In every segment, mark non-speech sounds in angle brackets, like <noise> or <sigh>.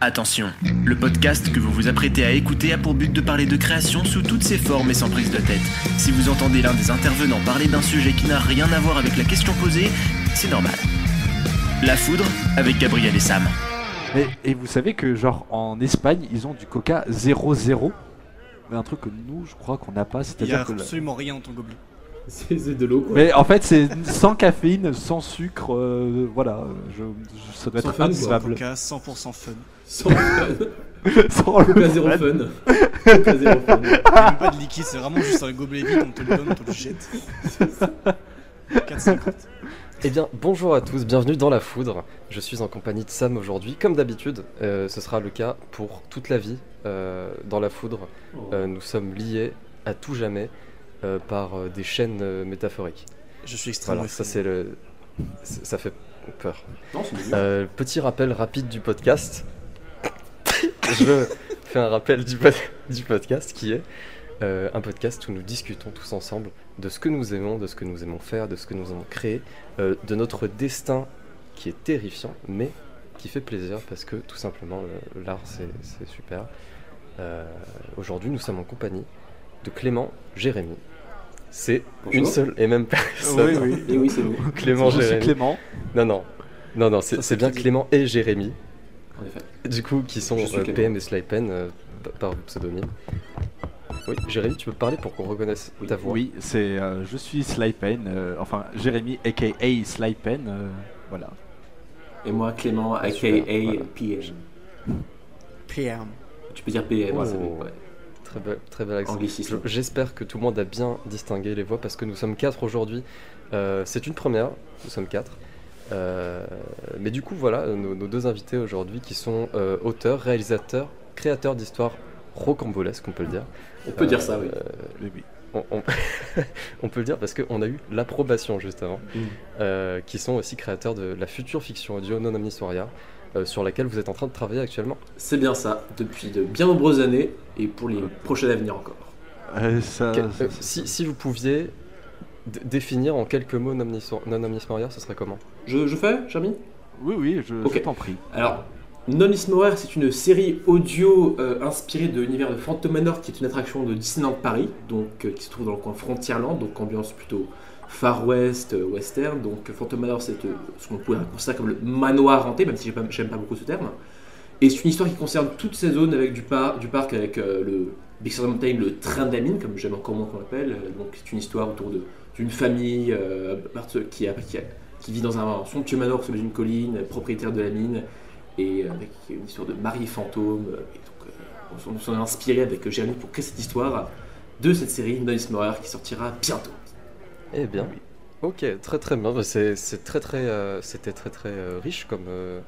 Attention, le podcast que vous vous apprêtez à écouter a pour but de parler de création sous toutes ses formes et sans prise de tête. Si vous entendez l'un des intervenants parler d'un sujet qui n'a rien à voir avec la question posée, c'est normal. La foudre avec Gabriel et Sam. Mais, et vous savez que genre en Espagne ils ont du coca 0-0 mais un truc que nous je crois qu'on n'a pas Il y a c'est-à-dire que le- absolument rien dans ton gobelet. <laughs> C'est de l'eau quoi. mais en fait c'est sans caféine sans sucre euh, voilà je, je- ça doit Sans être fun, quoi. imbuvable Coca 100% fun. Sans fun. <laughs> sans le Coca zéro fun. fun. <laughs> Coca zéro fun. Il n'y a même pas de liquide, c'est vraiment juste un gobelet vide, on te le donne, on te le jette. 4,50. Eh bien, bonjour à tous, bienvenue dans La Foudre. Je suis en compagnie de Sam aujourd'hui. Comme d'habitude, euh, ce sera le cas pour toute la vie. Euh, dans La Foudre, euh, nous sommes liés à tout jamais par euh, des chaînes euh, métaphoriques. Je suis extrêmement Voilà, ça c'est le... Ça fait peur. Non. Euh, petit rappel rapide du podcast. Je fais un rappel du, pod- du podcast qui est euh, un podcast où nous discutons tous ensemble de ce que nous aimons, de ce que nous aimons faire, de ce que nous aimons créer, euh, de notre destin qui est terrifiant, mais qui fait plaisir parce que tout simplement le- l'art c'est c'est super. Euh, Aujourd'hui, nous sommes en compagnie de Clément Jérémy. C'est Bonjour. une seule et même personne. oui oui Et oui, c'est nous. Clément je suis Jérémy. Clément Non, non. Non, non, c'est Ça, c'est c'est bien. Clément et Jérémy, En effet. du coup, qui sont euh. PM et Slypen euh, par pseudonyme. Oui, Jérémy, tu peux parler pour qu'on reconnaisse ta voix oui c'est euh, je suis Slypen euh, enfin Jérémy aka Slypen euh, voilà Et moi, Clément, aka voilà. PM. PM. Tu peux dire PM, Oh. ouais. Très, bel- très bel accent. J'espère que tout le monde a bien distingué les voix parce que nous sommes quatre aujourd'hui. Euh, c'est une première, nous sommes quatre. Euh, mais du coup, voilà, nos, nos deux invités aujourd'hui qui sont euh, auteurs, réalisateurs, créateurs d'histoires rocambolesques, on peut le dire. On peut dire ça, oui. Euh, Oui, oui. on, on- <laughs> on peut le dire parce qu'on a eu l'approbation juste avant, Mm. euh, qui sont aussi créateurs de la future fiction audio Non Omnisoria, euh, sur laquelle vous êtes en train de travailler actuellement. C'est bien ça, depuis de bien nombreuses années et pour les prochaines à venir encore. Euh, ça- Quel- ça- euh, si, si vous pouviez définir en quelques mots Non ce serait comment Je, je fais, Jeremy oui oui je, Ok. je t'en prie Alors, Non c'est une série audio euh, inspirée de l'univers de Phantom Manor, qui est une attraction de Disneyland Paris, donc euh, qui se trouve dans le coin Frontierland, donc ambiance plutôt Far West, euh, western. Donc Phantom Manor, c'est euh, ce qu'on pourrait considérer comme le manoir hanté, même si j'aime pas, beaucoup ce terme. Et c'est une histoire qui concerne toutes ces zones avec du, du parc, avec euh, le Big Sur Mountain, le train de la mine, comme j'aime encore moins qu'on l'appelle. Donc c'est une histoire autour d'une famille qui, vit dans un somptueux manoir sur une colline, propriétaire de la mine et euh, avec une histoire de mari fantôme. on s'en- est inspiré avec Jérémy pour créer cette histoire de cette série Noise Morer qui sortira bientôt. Eh bien, ok, très très bien. Bah, C'est c'est très très, euh, c'était très très euh, riche comme euh,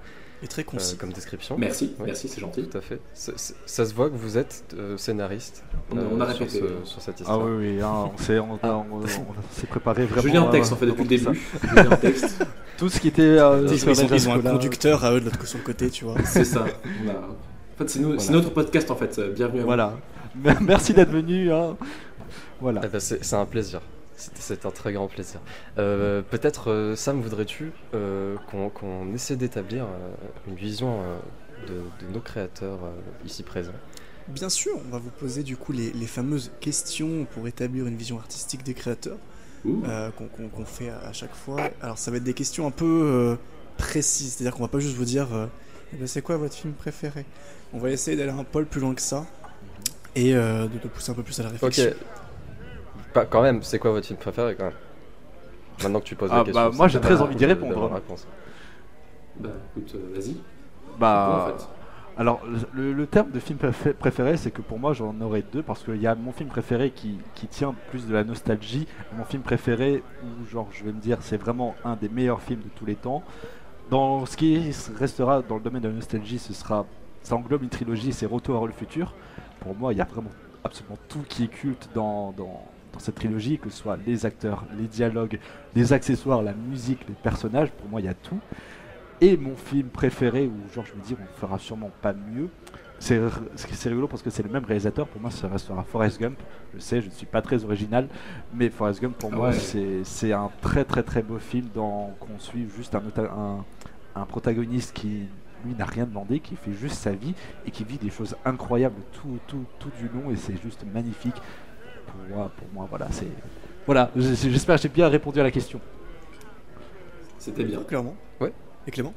Et très euh, concis. comme description. Merci, Ouais. merci, c'est gentil. Tout à fait. C'est- c'est- ça se voit que vous êtes euh, scénariste On a- euh, on a sur, répété. ce- sur cette ah histoire. oui oui hein, on s'est on, Ah. on- on- on s'est préparé vraiment Je lis un texte en fait depuis le début. Je lis un texte, ça. <laughs> tout ce qui était euh, Ils, sur ils ont, les ils ont un conducteur à eux de l'autre côté, tu vois. c'est ça. On a- En fait, c'est nous- c'est Voilà. notre podcast en fait. Bienvenue à vous. Voilà. <laughs> Merci d'être venu. Hein. Voilà. Eh ben, c'est c'est un plaisir. C'est c'est un très grand plaisir. Euh, Peut-être, euh, Sam, voudrais-tu euh, qu'on qu'on essaie d'établir euh, une vision euh, de, de nos créateurs euh, ici présents? Bien sûr, on va vous poser du coup les, les fameuses questions pour établir une vision artistique des créateurs euh, qu'on fait à, à chaque fois. Alors ça va être des questions un peu euh, précises, c'est-à-dire qu'on va pas juste vous dire euh, Eh ben, c'est quoi votre film préféré? On va essayer d'aller un poil plus loin que ça et euh, de, de pousser un peu plus à la Ok. réflexion. Pas, quand même, c'est quoi votre film préféré quand même Maintenant que tu poses Ah, la question. bah, moi, j'ai très envie d'y de- répondre. réponse. Bah écoute, euh, vas-y. Bah, en fait alors le, le terme de film préfé- préféré, c'est que pour moi j'en aurais deux parce qu'il y a mon film préféré qui, qui tient plus de la nostalgie, mon film préféré où genre je vais me dire c'est vraiment un des meilleurs films de tous les temps. Dans ce qui restera dans le domaine de la nostalgie, ce sera ça englobe une trilogie, c'est Retour vers le futur. Pour moi, il y a vraiment absolument tout qui est culte dans, dans, dans cette trilogie, que ce soit les acteurs, les dialogues, les accessoires, la musique, les personnages. Pour moi, il y a tout. Et mon film préféré, où genre je me dis on fera sûrement pas mieux, c'est rigolo parce que c'est le même réalisateur. Pour moi, ça restera Forrest Gump. Je sais, je ne suis pas très original, mais Forrest Gump pour Ah moi c'est un très très très beau film dans qu'on suit juste un, un protagoniste qui lui n'a rien demandé, qui fait juste sa vie et qui vit des choses incroyables tout, tout, tout du long et c'est juste magnifique. Pour moi, pour moi voilà, c'est. Voilà, j'espère que j'ai bien répondu à la question. C'était bien. Clairement. Ouais. Et Clément?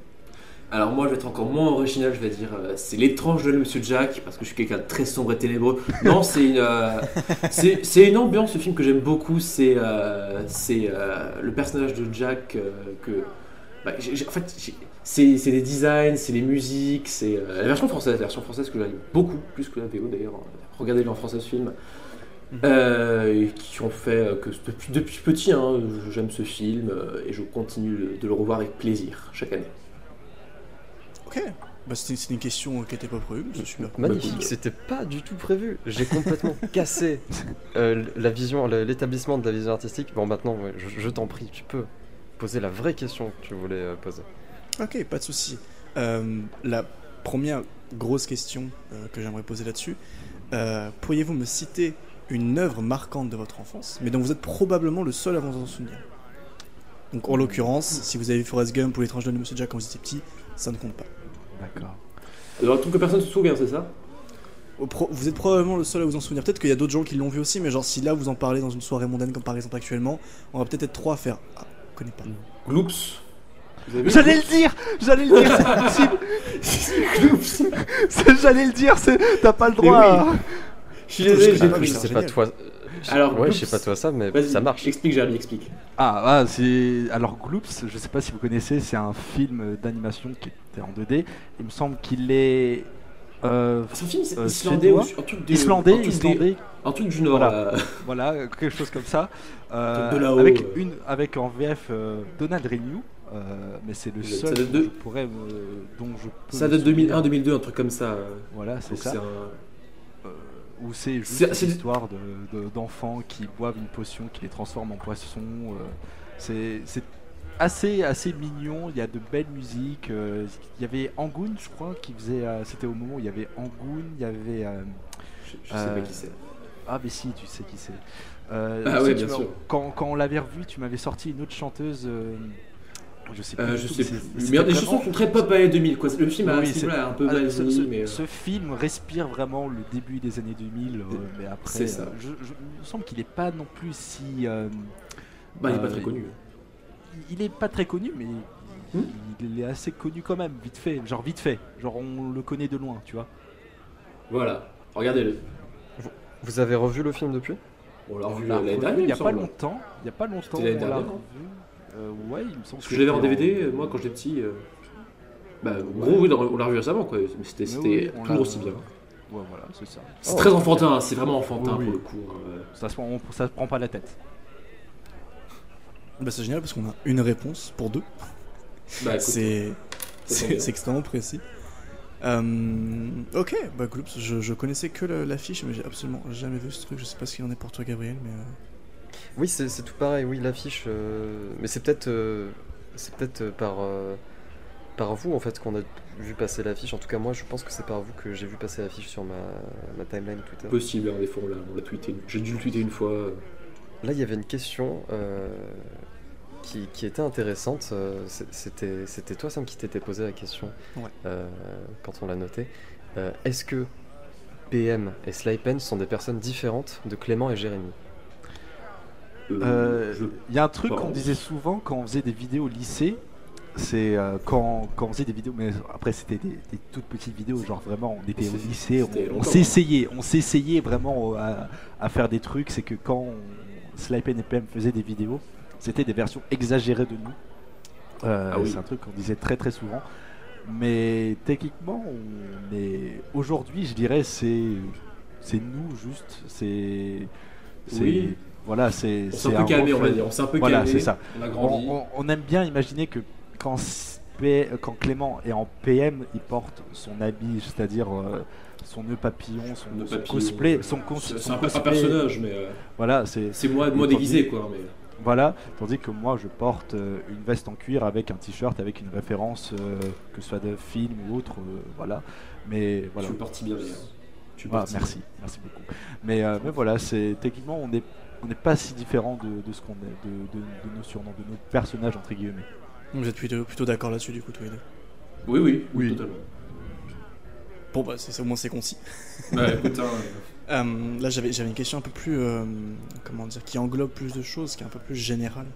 Alors moi je vais être encore moins original, je vais dire euh, c'est l'étrange de Monsieur Jack parce que je suis quelqu'un de très sombre et ténébreux. Non, c'est une, euh, <laughs> c'est c'est une ambiance, ce film que j'aime beaucoup. C'est euh, c'est euh, le personnage de Jack euh, que bah, en fait c'est c'est les designs, c'est les musiques, c'est euh, la version française, la version française que j'aime beaucoup plus que la VO d'ailleurs. Regardez-le en français ce film. Euh, et qui ont fait euh, que depuis, depuis petit, hein, j'aime ce film euh, et je continue de- le revoir avec plaisir chaque année. Ok. Bah, c'était une question qui n'était pas prévue, mais c'est super cool. Magnifique, c'était pas du tout prévu. J'ai complètement <laughs> cassé euh, la vision, le- l'établissement de la vision artistique. Bon, maintenant, ouais, je, je t'en prie, tu peux poser la vraie question que tu voulais euh, poser. Ok, pas de souci. Euh, la première grosse question euh, que j'aimerais poser là-dessus, euh, pourriez-vous me citer une œuvre marquante de votre enfance, mais dont vous êtes probablement le seul à vous en souvenir Donc en l'occurrence, si vous avez vu Forrest Gump ou l'étrange de Monsieur Jack quand vous étiez petit, ça ne compte pas. D'accord. Alors, un truc que personne ne se souvient, c'est ça? Vous êtes probablement le seul à vous en souvenir. Peut-être qu'il y a d'autres gens qui l'ont vu aussi, mais genre si là vous en parlez dans une soirée mondaine comme par exemple actuellement, on va peut-être être trois à faire. Ah, je connais pas. Gloops. J'allais le dire J'allais le dire, c'est impossible <laughs> C'est- J'allais le dire, c'est- t'as pas le droit oui. à- Je suis désolé, j'ai Ah, c'est pas toi. Alors, ouais, je sais Gloops. pas toi ça, mais ça marche. Explique, Jérémy, explique. Ah, ah, c'est. Alors, Gloops, je sais pas si vous connaissez, c'est un film d'animation qui était en 2D. Il me semble qu'il est. euh, C'est un film c'est Euh, islandais ou un truc des- islandais, un truc des- islandais, un truc du Nord. Voilà. euh, <laughs> voilà, quelque chose comme ça. Euh, Truc de avec, euh. une, avec en VF euh, Donald Renew, euh, mais c'est le Ça seul date dont de- je pourrais me- dont je peux Ça date souvenir. 2001-2002, un truc comme ça. Voilà, c'est ça. Où c'est juste une histoire de- de- d'enfants qui boivent une potion qui les transforme en poisson. euh, c'est c'est assez, assez mignon, il y a de belles musiques. euh, il y avait Angoon, je crois, qui faisait. euh, C'était au moment où il y avait Angoon, il y avait. euh, Je, je sais pas qui c'est. ah, mais si, tu sais qui c'est. Euh, Ah tu bien sûr. Quand, quand on l'avait revu, tu m'avais sorti une autre chanteuse. euh, je sais plus. Euh, du je sais mais plus. vraiment- chansons sont très pop années 2000. Quoi. Le film a Oui, c'est- un peu Ah, ce, 2000, ce- mais. euh, ce film respire vraiment le début des années 2000, euh, mais après, C'est ça. euh, je, je- il me semble qu'il n'est pas non plus si. euh, Bah, il est pas euh, très connu. il est pas très connu, mais il, Hmm. il est assez connu quand même, vite fait. Genre vite fait. Genre on le connaît de loin, tu vois. Voilà, regardez-le. Vous avez revu le film depuis? On l'a revu l'a l'année dernière, il y il a pas longtemps. Il y a pas longtemps. l'année on l'a dernière, revu. Euh, ouais, il me semble. Parce que je l'avais en DVD, moi, quand j'étais petit. euh, Bah, en gros, oui, on l'a revu récemment, quoi. Mais c'était Mais c'était oui, on toujours aussi bien. Ouais, voilà, c'est ça. C'est Oh, très enfantin, c'est vraiment enfantin Oui, pour oui. le coup. hein, euh. Ça se prend, on- ça se prend pas la tête. Bah, c'est génial parce qu'on a une réponse pour deux. Bah, écoute, C'est extrêmement précis. Euh, ok, bah Gloops, je, je connaissais que l'affiche, mais j'ai absolument jamais vu ce truc. Je sais pas ce qu'il en est pour toi, Gabriel, mais euh, Oui, c'est tout pareil, oui, l'affiche. euh, Mais c'est peut-être euh, c'est peut-être euh, par, euh, par vous en fait qu'on a vu passer l'affiche. En tout cas, moi, je pense que c'est par vous que j'ai vu passer l'affiche sur ma, ma timeline Twitter. possible, hein, des fois, on l'a on l'a tweeté. J'ai dû le tweeter une fois. Là, il y avait une question euh, qui, qui était intéressante. C'était c'était toi, Sam, qui t'étais posé la question Ouais. euh, quand on l'a noté. Euh, Est-ce que PM et Slypen sont des personnes différentes de Clément et Jérémy? Euh, Euh, Il y a un truc qu'on disait souvent quand on faisait des vidéos au lycée. C'est euh, quand, quand on faisait des vidéos, mais après c'était des, des toutes petites vidéos, genre vraiment on était au lycée, on, on longtemps. s'essayait, on s'essayait vraiment à, à faire des trucs. C'est que quand on, Slypen et PM faisaient des vidéos, c'était des versions exagérées de nous. Euh, Ah oui. C'est un truc qu'on disait très très souvent. Mais techniquement, on est aujourd'hui, je dirais, c'est c'est nous juste, c'est c'est- Oui. Voilà, c'est On s'est un peu calmé, on va dire. On s'est un peu Voilà, calmé. ça. On a grandi. on- on aime bien imaginer que quand, P- quand Clément est en PM, il porte son habit, c'est-à-dire euh, son nœud papillon, son, Nœud son papillon. cosplay, son, C'est un, peu- un personnage, mais euh, Voilà, c'est c'est moi, moi déguisé, quoi. Mais... voilà, tandis que moi je porte euh, une veste en cuir avec un t-shirt avec une référence, euh, que ce soit de film ou autre, euh, voilà. Mais voilà. Tu le portes bien, d'ailleurs. Ah, merci, merci beaucoup. Mais, euh, mais voilà, c'est techniquement on est on n'est pas si différent de, de ce qu'on est, de, de- de nos surnoms, de nos personnages entre guillemets. vous êtes plutôt, plutôt d'accord là-dessus, du coup, tous les deux. Oui, oui, Oui. totalement. Bon, bah, c'est, au moins c'est concis. Ouais, <laughs> écoute, hein, Euh, là, j'avais, j'avais une question un peu plus. euh, comment dire Qui englobe plus de choses, qui est un peu plus générale.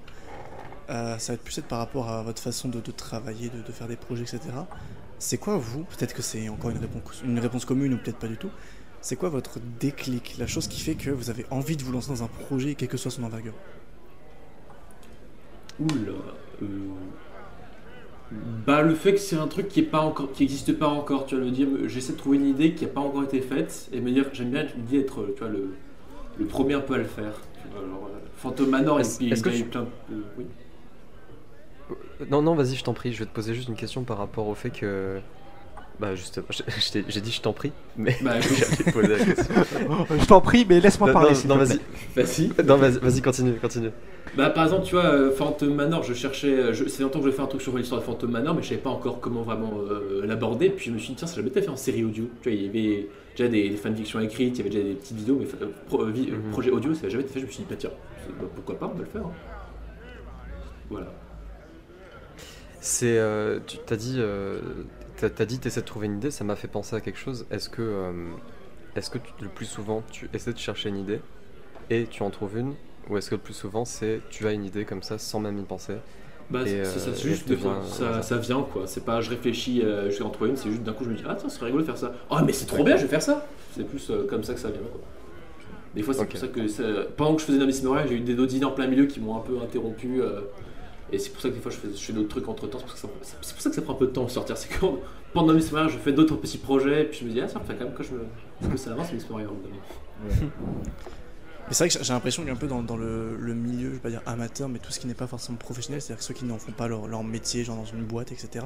Euh, ça va être plus être par rapport à votre façon de, de travailler, de, de faire des projets, etc. C'est quoi, vous? Peut-être que c'est encore une réponse, une réponse commune ou peut-être pas du tout. C'est quoi votre déclic La chose qui fait que vous avez envie de vous lancer dans un projet, quelle que soit son envergure? Oula. euh, Bah le fait que c'est un truc qui est pas encore, qui existe pas encore, tu vas le dire. J'essaie de trouver une idée qui a pas encore été faite et me dire, j'aime bien l'idée d'être, tu vois, le, le premier un peu à le faire. Alors, euh, Phantom Manor, est-ce que il y a eu tu- plein. de- oui. Non, non, vas-y, je t'en prie. Je vais te poser juste une question par rapport au fait que. Bah, justement, je- je t'ai- j'ai dit je t'en prie, mais Bah, écoute, <laughs> j'allais poser la question. <laughs> Je t'en prie, mais laisse-moi parler. non, vas-y. plaît. vas-y. Non, vas-y, vas-y, continue, continue. Bah par exemple, tu vois, euh, Phantom Manor, je cherchais, je, c'est longtemps que je vais faire un truc sur l'histoire de Phantom Manor, mais je savais pas encore comment vraiment euh, l'aborder. Puis je me suis dit, tiens, ça jamais été fait en série audio. Tu vois, il y avait déjà des, des fanfictions écrites, il y avait déjà des petites vidéos, mais euh, pro- euh, vi- euh, Mhm. projet audio, ça n'avait jamais été fait. Je me suis dit, bah tiens, bah, pourquoi pas, on va le faire. hein. Voilà. C'est, euh, tu t'as dit, euh, t'as, dit, t'essaies de trouver une idée. Ça m'a fait penser à quelque chose. Est-ce que, euh, est-ce que tu- le plus souvent, tu essaies de chercher une idée et tu en trouves une, ou est-ce que le plus souvent, c'est tu as une idée comme ça sans même y penser Bah, c'est euh, ça, c'est et juste, fois, ça, ça. vient quoi. C'est pas, je réfléchis, euh, je vais en trouver une, c'est juste d'un coup, je me dis, ah tiens, c'est rigolo de faire ça. Oh, mais c'est trop bien, je vais faire ça. C'est plus euh, comme ça que ça vient quoi. Des fois, c'est pour ça que pendant que je faisais Moral, j'ai eu des idées en plein milieu qui m'ont un peu interrompu. euh, et c'est pour ça que des fois, je fais, d'autres trucs entre temps. C'est pour, ça que ça- c'est prend un peu de temps à sortir. C'est quand pendant Novice Moral, je fais d'autres petits projets, puis je me dis, ah, ça fait quand même que je me. que ça avance, Novice Moral, évidemment. Mais c'est vrai que j'ai l'impression qu'un peu dans, le, milieu, je vais pas dire amateur, mais tout ce qui n'est pas forcément professionnel, c'est-à-dire ceux qui n'en font pas leur, métier, genre dans une boîte, etc.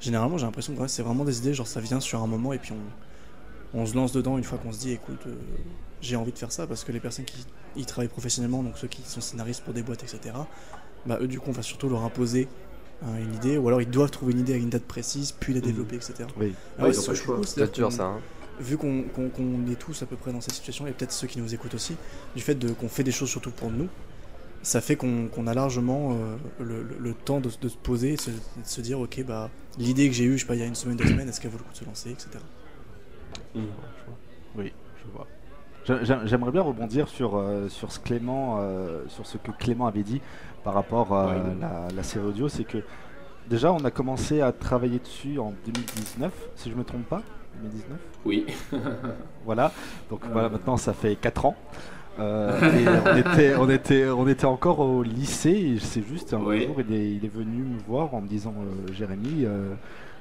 Généralement, j'ai l'impression que c'est vraiment des idées, genre ça vient sur un moment et puis on, on se lance dedans une fois qu'on se dit, écoute, euh, j'ai envie de faire ça parce que les personnes qui y travaillent professionnellement, donc ceux qui sont scénaristes pour des boîtes, etc. Bah eux, du coup, on va surtout leur imposer hein, une idée, ou alors ils doivent trouver une idée avec une date précise, puis la Mhm. développer, etc. Oui. Ah Ouais, ils ont c'est pas le choix. C'est dur ça. Hein. vu qu'on est tous à peu près dans cette situation, et peut-être ceux qui nous écoutent aussi, du fait de- qu'on fait des choses surtout pour nous, ça fait qu'on qu'on a largement euh, le, le- le temps de, de se poser et de se, de se dire, ok, bah, l'idée que j'ai eue, je sais pas, il y a une semaine, deux semaines, est-ce qu'elle vaut le coup de se lancer, etc. Oui, je vois. J'aimerais bien rebondir sur, euh, sur ce Clément, euh, sur ce que Clément avait dit par rapport à Ouais. la, la série audio, c'est que déjà on a commencé à travailler dessus en 2019, si je me trompe pas, 2019. Oui. <laughs> Voilà, donc voilà, maintenant ça fait 4 ans. Euh, et on, était, on, était, on était encore au lycée et c'est juste un Oui. jour il est, il est venu me voir en me disant euh, Jérémy, euh,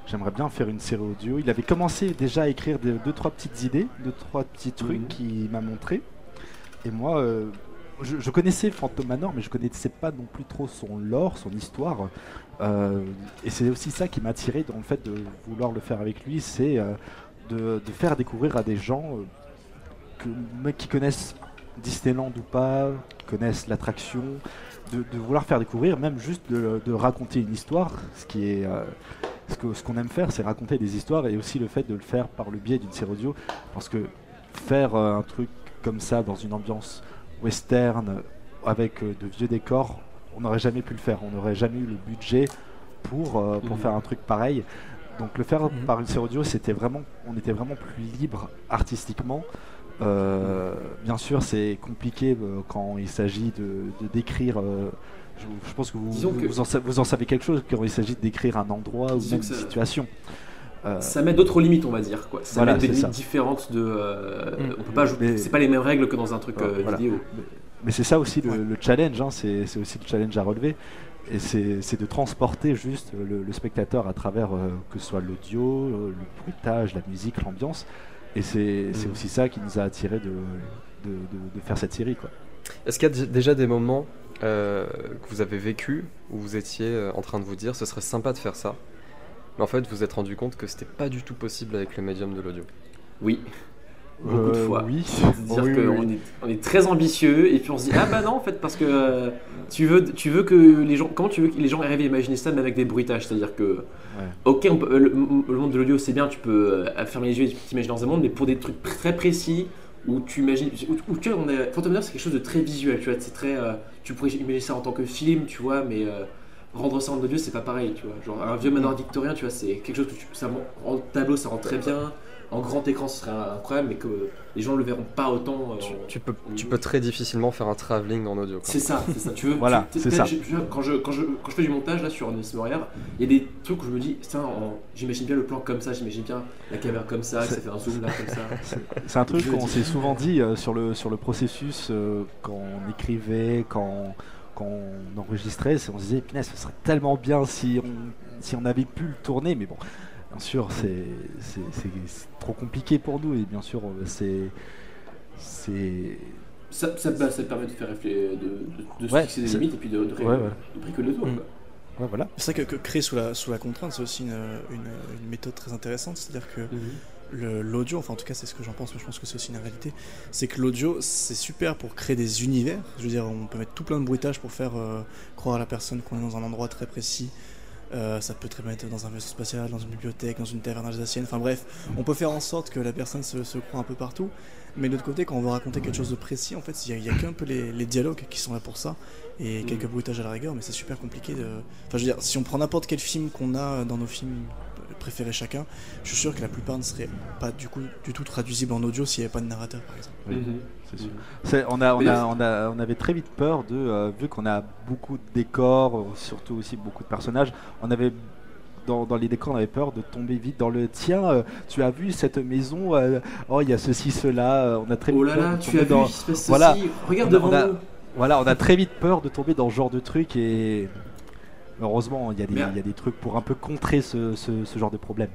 j'aimerais bien faire une série audio. Il avait commencé déjà à écrire des, deux trois petites idées, deux trois petits trucs Mhm. qu'il m'a montré. Et moi, euh, je, je connaissais Phantom Manor, mais je connaissais pas non plus trop son lore, son histoire. Euh, et c'est aussi ça qui m'a attiré dans le fait de vouloir le faire avec lui, c'est euh, de, de faire découvrir à des gens que, qui connaissent Disneyland ou pas, qui connaissent l'attraction, de, de vouloir faire découvrir, même juste de, de raconter une histoire, ce qui est ce que- ce qu'on aime faire, c'est raconter des histoires et aussi le fait de le faire par le biais d'une série audio, parce que faire euh, un truc comme ça dans une ambiance western avec euh, de vieux décors, on n'aurait jamais pu le faire, on n'aurait jamais eu le budget pour, euh, pour Mhm. faire un truc pareil. Donc le faire Mhm. par une série audio, c'était vraiment, on était vraiment plus libre artistiquement. Euh, bien sûr, c'est compliqué euh, quand il s'agit de, de décrire. Je, je pense que vous, Disons que- vous, en, sa- vous en savez quelque chose quand il s'agit de décrire un endroit ou même une ça- situation. Euh, Ça met d'autres limites, on va dire. Quoi. Ça Voilà, met des c'est limites ça. différentes de. euh, Mm. On peut pas jouer. Mais- C'est pas les mêmes règles que dans un truc euh, Voilà. vidéo. Mais c'est ça aussi le, Ouais. le challenge, hein, c'est c'est aussi le challenge à relever. Et c'est c'est de transporter juste le, le spectateur à travers euh, que ce soit l'audio, le bruitage, la musique, l'ambiance. Et c'est c'est Mhm. aussi ça qui nous a attiré de, de, de- de faire cette série. Quoi. Est-ce qu'il y a déjà des moments euh, que vous avez vécu où vous étiez euh, en train de vous dire ce serait sympa de faire ça, mais en fait vous vous êtes rendu compte que c'était pas du tout possible avec le médium de l'audio Oui. Beaucoup de Euh, fois. Oui. <laughs> C'est-à-dire Oui, qu'on oui. est, on est très ambitieux et puis on se dit ah bah non en fait parce que euh, tu veux tu veux que les gens comment tu veux que les gens arrivent à imaginer ça mais avec des bruitages? C'est-à-dire que Ouais. ok on peut- le, le monde de l'audio c'est bien tu peux euh, fermer les yeux et t'imagines dans un monde mais pour des trucs très précis où tu imagines où, où tu vois on est Phantom c'est quelque chose de très visuel tu vois c'est très euh, tu pourrais imaginer ça en tant que film tu vois mais euh, rendre ça en audio, c'est pas pareil, tu vois. Genre un vieux manoir victorien, tu vois, c'est quelque chose que tu, ça en tableau, ça rend très bien. En grand écran, ce serait incroyable, mais que les gens le verront pas autant. euh, Tu, peux, tu peux très difficilement faire un travelling en audio. quoi. C'est ça, c'est ça. Tu veux, Voilà, tu- c'est ça. je- je- quand, je, quand, je, quand je fais du montage là sur Honest Warrior, il y a des trucs où je me dis, j'imagine bien le plan comme ça, j'imagine bien la caméra comme ça, que ça C'est- fait un zoom là comme ça. <laughs> C'est un truc qu'on s'est souvent dit euh, sur, le, sur le processus euh, quand on écrivait, quand, quand on enregistrait. On se disait, punaise, ce serait tellement bien si on, si on avait pu le tourner. Mais bon, bien sûr, c'est trop compliqué pour nous. Et bien sûr, euh, c'est. Ça, ça, bah, ça te permet de faire réfléchir, de, de, de se Ouais, fixer des limites et puis de, de, ré- Ouais, ouais. de bricoler le tour. Mm. Ouais, voilà. C'est vrai que, que créer sous la, sous la contrainte, c'est aussi une, une- une méthode très intéressante. C'est-à-dire que le- l'audio, enfin en tout cas c'est ce que j'en pense, mais je pense que c'est aussi une réalité, c'est que l'audio c'est super pour créer des univers. Je veux dire, on peut mettre tout plein de bruitage pour faire euh, croire à la personne qu'on est dans un endroit très précis. Euh, ça peut très bien être dans un vaisseau spatial, dans une bibliothèque, dans une taverne alsacienne. Enfin bref, on peut faire en sorte que la personne se, se croit un peu partout. Mais de l'autre côté, quand on veut raconter quelque chose de précis, en fait, il n'y a, qu'un peu les, les dialogues qui sont là pour ça et Mhm. quelques bruitages à la rigueur. Mais c'est super compliqué de. Enfin, je veux dire, si on prend n'importe quel film qu'on a dans nos films préférés chacun, je suis sûr que la plupart ne seraient pas du coup du tout traduisibles en audio s'il n'y avait pas de narrateur, par exemple. Mhm. Sûr. On, a, on, Mais- a, on, a, on avait très vite peur de, euh, vu qu'on a beaucoup de décors, euh, surtout aussi beaucoup de personnages, on avait dans, dans les décors, on avait peur de tomber vite dans le tiens. euh, tu as vu cette maison euh, Oh, il y a ceci, cela. euh, On a très Oh vite là peur là, de tu tomber as vu, dans- il se passe Voilà. ceci, regarde On a- devant on a- nous. Voilà, on a très vite peur de tomber dans ce genre de truc et heureusement, il y, a des- Mais- il y a des trucs pour un peu contrer ce, ce- ce genre de problème.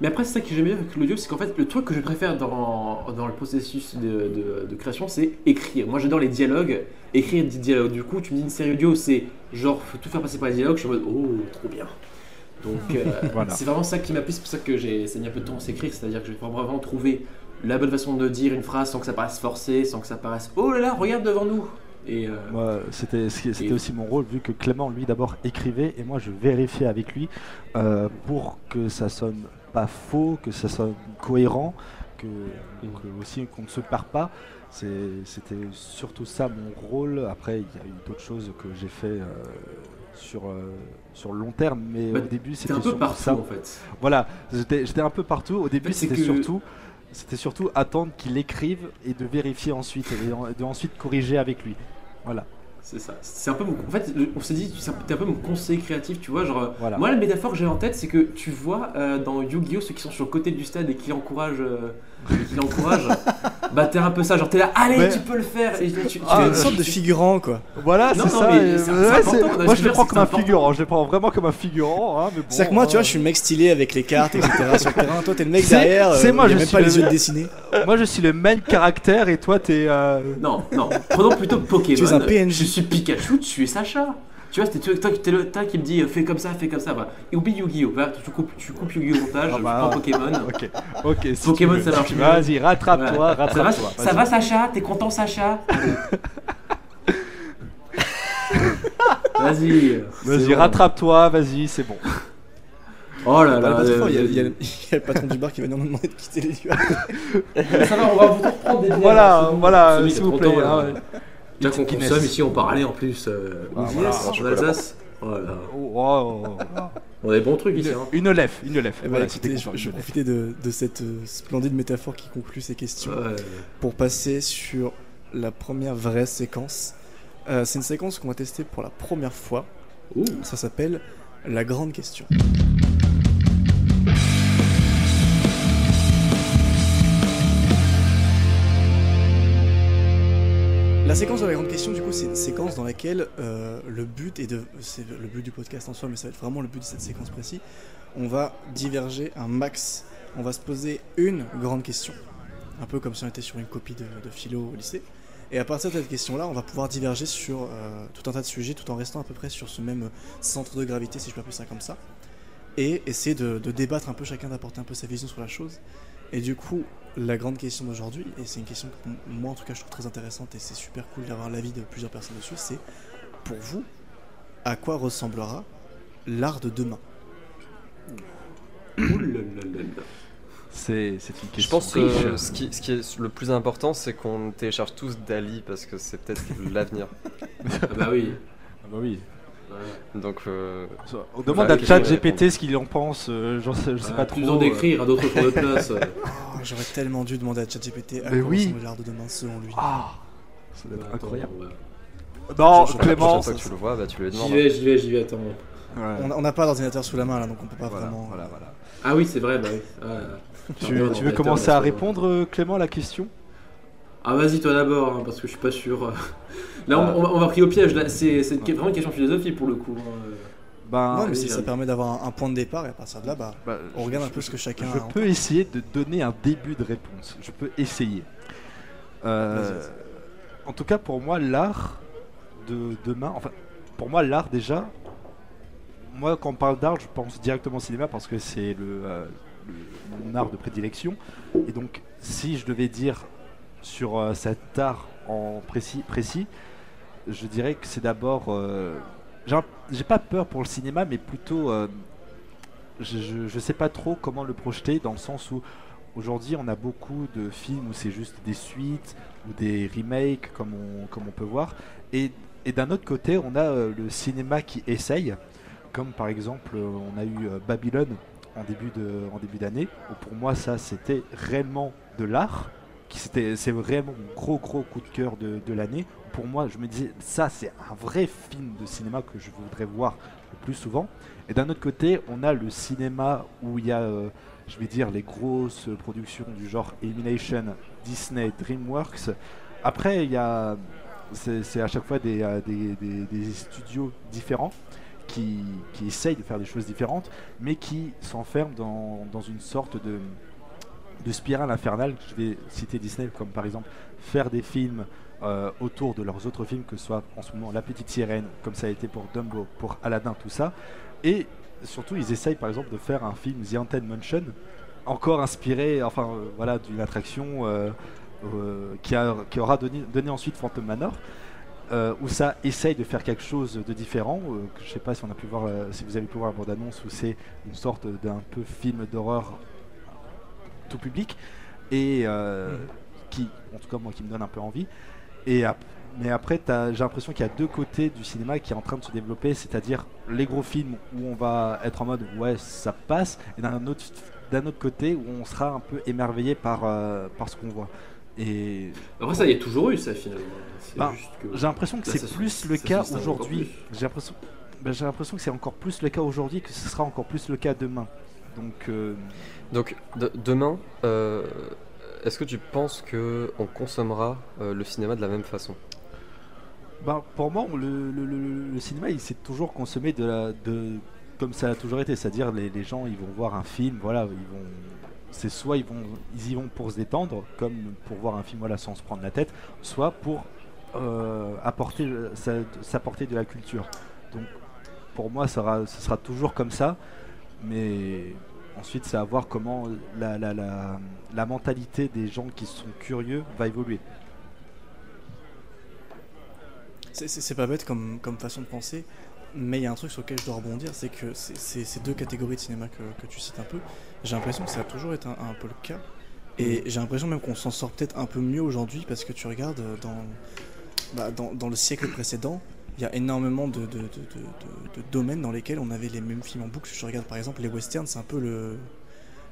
Mais après, c'est ça que j'aime bien avec l'audio, c'est qu'en fait, le truc que je préfère dans, dans le processus de, de- de création, c'est écrire. Moi, j'adore les dialogues, écrire des dialogues. Du coup, tu me dis une série audio, c'est genre, faut tout faire passer par les dialogues, je suis en mode, oh, trop bien. Donc, euh, <laughs> Voilà. c'est vraiment ça qui m'a plu, c'est pour ça que j'ai mis un peu de temps à s'écrire, c'est-à-dire que j'ai vraiment trouvé la bonne façon de dire une phrase sans que ça paraisse forcé, sans que ça paraisse, oh là là, regarde devant nous. Et euh, Moi, c'était c'était aussi mon rôle, vu que Clément, lui, d'abord écrivait, et moi, je vérifiais avec lui euh, pour que ça sonne pas faux, que ça sonne cohérent, que, que aussi qu'on ne se perd pas. C'était surtout ça mon rôle. Après, il y a eu d'autres choses que j'ai fait euh, sur, euh, sur le long terme, mais Bah, au début, c'était un peu surtout partout ça. en fait. Voilà, j'étais un peu partout. Au début, fait, c'était que- surtout, c'était surtout attendre qu'il écrive et de vérifier ensuite et en- de ensuite corriger avec lui. Voilà, C'est ça. C'est un peu mon... En fait, on s'est dit, c'est un- peu mon conseiller créatif, tu vois. Genre, voilà. moi, la métaphore que j'ai en tête, c'est que tu vois euh, dans Yu-Gi-Oh! ceux qui sont sur le côté du stade et qui l'encouragent, euh, et qui l'encouragent, <laughs> bah t'es un peu ça. Genre, t'es là, allez, tu peux le faire. Et tu, tu- Ah, Tu es une sorte de figurant, quoi. Voilà, c'est ça. mais c'est- c'est ouais, c'est- Moi, je le prends c'est comme un important. figurant. Je le prends vraiment comme un figurant. hein, mais bon, C'est-à-dire que moi, tu vois, euh, je suis le mec stylé avec les cartes, etc. sur le terrain. Toi, t'es le mec C'est- derrière. c'est euh, moi, je même suis pas le- les yeux dessinés. <laughs> moi, je suis le même caractère et toi, t'es. euh, Non, non. Prenons plutôt Pokémon. Tu es un PNJ. Je suis Pikachu, tu es Sacha. Tu vois, c'était toi, toi, t'es le toi qui me dis euh, fais comme ça, fais comme ça. Bah. Et oublie Yu-Gi-Oh! Tu coupes, tu coupes Yu-Gi-Oh! au montage, Ah je bah, prends Pokémon. <laughs> Ok, ok. si Pokémon, ça marche. Vas-y, rattrape-toi, Voilà. Ça va, rattrape-toi. ça va Sacha T'es content Sacha <laughs> Vas-y. Vas-y, rattrape-toi, vas-y, c'est bon. Oh là là. il y y, y a le patron du bar qui va nous demander de quitter les lieux. Ça va, on va vous reprendre des bières, Voilà, voilà, s'il vous content, plaît. Déjà qu'on consomme ici, on parlait en plus. Euh, Ah, voilà, en. Alsace. Voilà. Oh, oh, oh. On a des bons trucs ici. Une, Hein. une lèvre, une lèvre. Eh ben, Voilà, écoutez, c'était je, vais lèvre. profiter de, de cette euh, splendide métaphore qui conclut ces questions Ouais. pour passer sur la première vraie séquence. Euh, c'est une séquence qu'on va tester pour la première fois. Ouh. Ça s'appelle la grande question. La séquence de la grande question, du coup, c'est une séquence dans laquelle euh, le but est de. C'est le but du podcast en soi, mais ça va être vraiment le but de cette séquence précise. On va diverger un max. On va se poser une grande question. Un peu comme si on était sur une copie de, philo au lycée. Et à partir de cette question-là, on va pouvoir diverger sur euh, tout un tas de sujets tout en restant à peu près sur ce même centre de gravité, si je peux appeler ça comme ça. Et essayer de débattre un peu, chacun d'apporter un peu sa vision sur la chose. Et du coup, la grande question d'aujourd'hui, et c'est une question que moi en tout cas je trouve très intéressante et c'est super cool d'avoir l'avis de plusieurs personnes dessus, c'est pour vous, à quoi ressemblera l'art de demain? C'est c'est une Je question pense que riche. ce qui, ce qui est le plus important, c'est qu'on télécharge tous Dali parce que c'est peut-être l'avenir. Ah bah oui. Ah bah oui. Donc, euh, On demande à chat GPT ce qu'il en pense, euh, j'en sais- je sais Ah, pas trop. besoin euh. d'écrire à d'autres tours de place. euh. Oh, J'aurais tellement dû demander à ChatGPT à Mais quoi oui. ressemble l'art de demain selon lui. Ah, ça doit être Attends, incroyable. ouais. Non, Je- je- Clément. que tu le vois, bah, tu lui J'y demandes. vais, j'y vais, j'y vais, attends. Ouais. On n'a pas d'ordinateur sous la main là, donc on peut pas Voilà, vraiment. voilà, voilà. Ah oui, c'est vrai, bah oui. Ah, Tu, veux commencer à répondre, euh, Clément, à la question? Ah vas-y toi d'abord, hein, parce que je suis pas sûr. <laughs> Là Ah. on, on, va- on va pris au piège, là. c'est c'est une- vraiment une question de philosophie pour le coup. hein. Ben, non, mais si ça permet d'avoir un, un point de départ et à partir de là, bah, bah, on je- regarde un je- peu ce que chacun Je a en peux essayer de donner un début de réponse. Je peux essayer. Euh, Vas-y, vas-y. en tout cas, pour moi, l'art de demain, enfin, pour moi, l'art déjà, moi, quand on parle d'art, je pense directement au cinéma parce que c'est le, euh, le- mon art de prédilection. Et donc, si je devais dire sur euh, cet art en précis, précis, je dirais que c'est d'abord. euh, j'ai pas peur pour le cinéma, mais plutôt. euh, je, je, sais pas trop comment le projeter dans le sens où aujourd'hui on a beaucoup de films où c'est juste des suites ou des remakes comme on, peut voir et, et d'un autre côté on a le cinéma qui essaye comme par exemple on a eu Babylone en début d'année où pour moi ça c'était réellement de l'art c'était c'est vraiment mon gros gros coup de cœur de, l'année pour moi je me disais ça c'est un vrai film de cinéma que je voudrais voir le plus souvent et d'un autre côté, on a le cinéma où il y a, euh, je vais dire, les grosses productions du genre Illumination, Disney, DreamWorks. Après, il y a, c'est à chaque fois des, euh, des- studios différents qui, qui essayent de faire des choses différentes, mais qui s'enferment dans une sorte de, de spirale infernale. Je vais citer Disney comme par exemple faire des films euh, autour de leurs autres films, que ce soit en ce moment La Petite Sirène, comme ça a été pour Dumbo, pour Aladdin, tout ça. Et surtout, ils essayent par exemple de faire un film The Haunted Mansion, encore inspiré, enfin euh, voilà, d'une attraction euh, qui, a- qui aura donné, donné ensuite Phantom Manor. où ça essaye de faire quelque chose de différent. je sais pas si on a pu voir, si vous avez pu voir la bande-annonce, où c'est une sorte d'un peu film d'horreur tout public et euh, qui, en tout cas moi, qui me donne un peu envie. Et ap- mais après, j'ai l'impression qu'il y a deux côtés du cinéma qui est en train de se développer, c'est-à-dire les gros films où on va être en mode ouais ça passe, et d'un autre, d'un autre côté où on sera un peu émerveillé par, euh, par ce qu'on voit. Et Après ça, il y a toujours eu ça finalement. Ben, que. j'ai l'impression que c'est plus le cas aujourd'hui. J'ai l'impression, ben, j'ai l'impression que c'est encore plus le cas aujourd'hui, que ce sera encore plus le cas demain. Donc euh, Donc, de- demain, euh, est-ce que tu penses que on consommera euh, le cinéma de la même façon? Ben, pour moi, le, le- le- le cinéma, il s'est toujours consommé de la, de, comme ça a toujours été. C'est-à-dire, les, les gens, ils vont voir un film, voilà, ils vont, c'est soit ils vont, ils y vont pour se détendre, comme pour voir un film, voilà, sans se prendre la tête, soit pour euh, apporter, sa- s'apporter de la culture. Donc, pour moi, ça sera, ce sera toujours comme ça, mais ensuite, c'est à voir comment la, la, la, la mentalité des gens qui sont curieux va évoluer. C'est- pas bête comme, comme façon de penser, mais il y a un truc sur lequel je dois rebondir, c'est que ces deux catégories de cinéma que, que tu cites un peu, j'ai l'impression que ça a toujours été un, un peu le cas. Et j'ai l'impression même qu'on s'en sort peut-être un peu mieux aujourd'hui parce que tu regardes dans, bah, dans, dans le siècle précédent, il y a énormément de, de, de- de- de- de domaines dans lesquels on avait les mêmes films en boucle. Je regarde par exemple les westerns, c'est un peu le,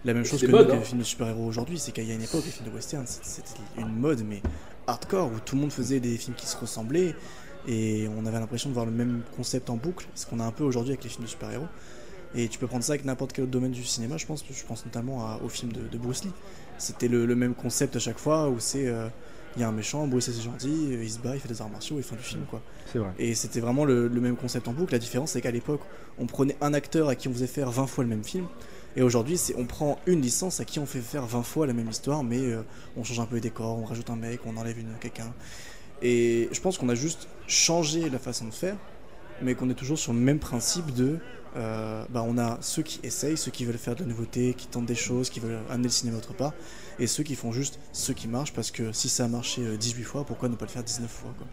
la même chose que mode, nous, hein. les films de super-héros aujourd'hui. C'est qu'il y a une époque, les films de western, c'était une mode, mais hardcore, où tout le monde faisait des films qui se ressemblaient et on avait l'impression de voir le même concept en boucle, ce qu'on a un peu aujourd'hui avec les films de super-héros. Et tu peux prendre ça avec n'importe quel autre domaine du cinéma, je pense. Je pense notamment à- au film de, de Bruce Lee. C'était le, le même concept à chaque fois où c'est. euh, Il y a un méchant, Bruce c'est gentil, euh, il se bat, il fait des arts martiaux et fin du film quoi. C'est vrai. Et c'était vraiment le, le même concept en boucle. La différence, c'est qu'à l'époque, on prenait un acteur à qui on faisait faire 20 fois le même film. Et aujourd'hui, c'est on prend une licence à qui on fait faire 20 fois la même histoire, mais euh, on change un peu les décors, on rajoute un mec, on enlève une, quelqu'un. Et je pense qu'on a juste changé la façon de faire, mais qu'on est toujours sur le même principe de. euh, bah on a ceux qui essayent, ceux qui veulent faire de la nouveauté, qui tentent des choses, qui veulent amener le cinéma autre part, et ceux qui font juste ce qui marche, parce que si ça a marché euh, 18 fois, pourquoi ne pas le faire 19 fois quoi.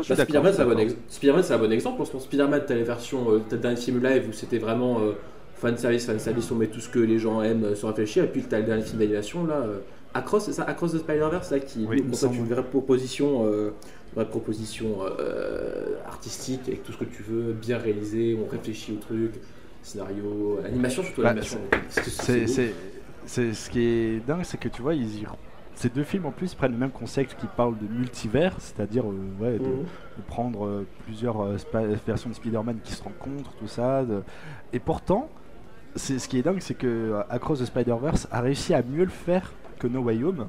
Suis Bah, Spider-Man, c'est un, bon ex- un bon exemple. Parce que Spider-Man, t'as les versions, euh, t'as le dernier film live où c'était vraiment euh, fan service, fan service, on met tout ce que les gens aiment euh, sans réfléchir. Et puis t'as le dernier film d'animation là, euh, Across, c'est ça, Across the Spider-Verse là, qui Oui, une vraie proposition euh, vraie proposition euh, artistique avec tout ce que tu veux, bien réalisé, on réfléchit au truc, scénario, animation surtout Bah, l'animation. C'est, ce qui est dingue, c'est que tu vois, ils y- ces deux films en plus prennent le même concept qui parle de multivers, c'est-à-dire euh, ouais, de, Mhm. de prendre plusieurs versions de Spider-Man qui se rencontrent, tout ça. de- Et pourtant, ce qui est dingue, c'est que Across the Spider-Verse a réussi à mieux le faire No Way Home.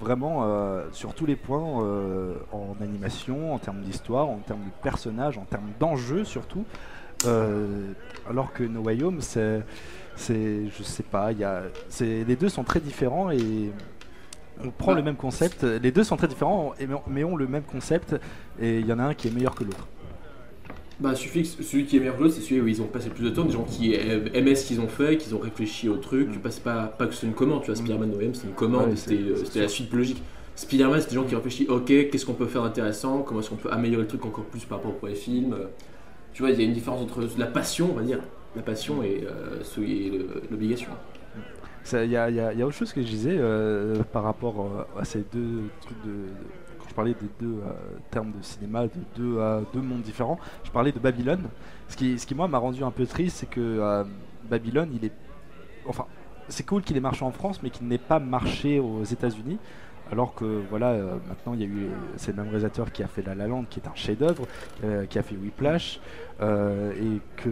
Vraiment, euh, sur tous les points, euh, en animation, en termes d'histoire, en termes de personnages, en termes d'enjeux surtout. Euh, alors que No Way Home, c'est, je sais pas, les deux sont très différents et on prend le même concept. Les deux sont très différents, mais ont le même concept et il y en a un qui est meilleur que l'autre. Bah, suffit que celui qui est meilleur que l'autre, c'est celui où ils ont passé le plus de temps, des gens qui aimaient ce qu'ils ont fait, qui ont réfléchi au truc. Mm. Pas, c'est pas, pas que c'est une commande, tu vois, Spider-Man Way Home, c'est une commande, Ouais, c'était euh, la suite logique. Spider-Man, c'est des gens qui réfléchissent, ok, qu'est-ce qu'on peut faire d'intéressant, comment est-ce qu'on peut améliorer le truc encore plus par rapport au premier film. euh. Tu vois, il y a une différence entre la passion, on va dire, la passion et, euh, et l'obligation. Il y, y a- il y a autre chose que je disais euh, par rapport à ces deux trucs de. Parlais des deux euh, termes de cinéma, de deux, euh, deux mondes différents, je parlais de Babylone. Ce qui, ce qui moi, m'a rendu un peu triste, c'est que euh, Babylone, il est. Enfin, c'est cool qu'il ait marché en France, mais qu'il n'ait pas marché aux États-Unis. Alors que voilà, maintenant il y a eu, c'est le même réalisateur qui a fait La La Land, qui est un chef-d'œuvre, qui a fait Whiplash, et que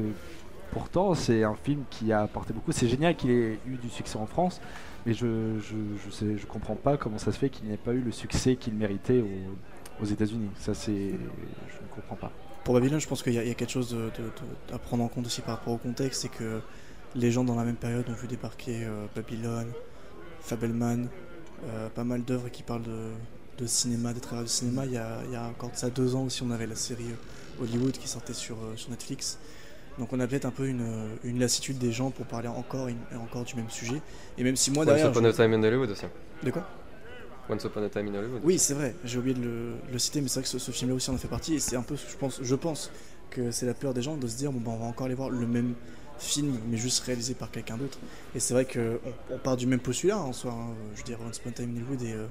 pourtant c'est un film qui a apporté beaucoup. C'est génial qu'il ait eu du succès en France, mais je je, je, sais, je comprends pas comment ça se fait qu'il n'ait pas eu le succès qu'il méritait aux, aux États-Unis. Ça c'est, je ne comprends pas. Pour Babylone, je pense qu'il y, a- quelque chose de- à prendre en compte aussi par rapport au contexte, c'est que les gens dans la même période ont vu débarquer euh, Babylone, Fabelman, euh, pas mal d'œuvres qui parlent de, cinéma, des travailleurs de cinéma. Il y, a, encore ça deux ans aussi, on avait la série euh, Hollywood qui sortait sur, sur Netflix. Donc on a peut-être un peu une, euh, une lassitude des gens pour parler encore et encore du même sujet. Et même si moi Once derrière... Upon a Time in Hollywood aussi. De quoi? Once Upon a Time in Hollywood. Oui, c'est vrai, j'ai oublié de le, citer, mais c'est vrai que ce, ce film-là aussi en a fait partie, et c'est un peu, je pense, je pense que c'est la peur des gens de se dire, bon, bah, on va encore aller voir le même film, mais juste réalisé par quelqu'un d'autre. Et c'est vrai que on, part du même postulat en soi, hein, je veux dire, Once Upon a Time in Hollywood et, euh,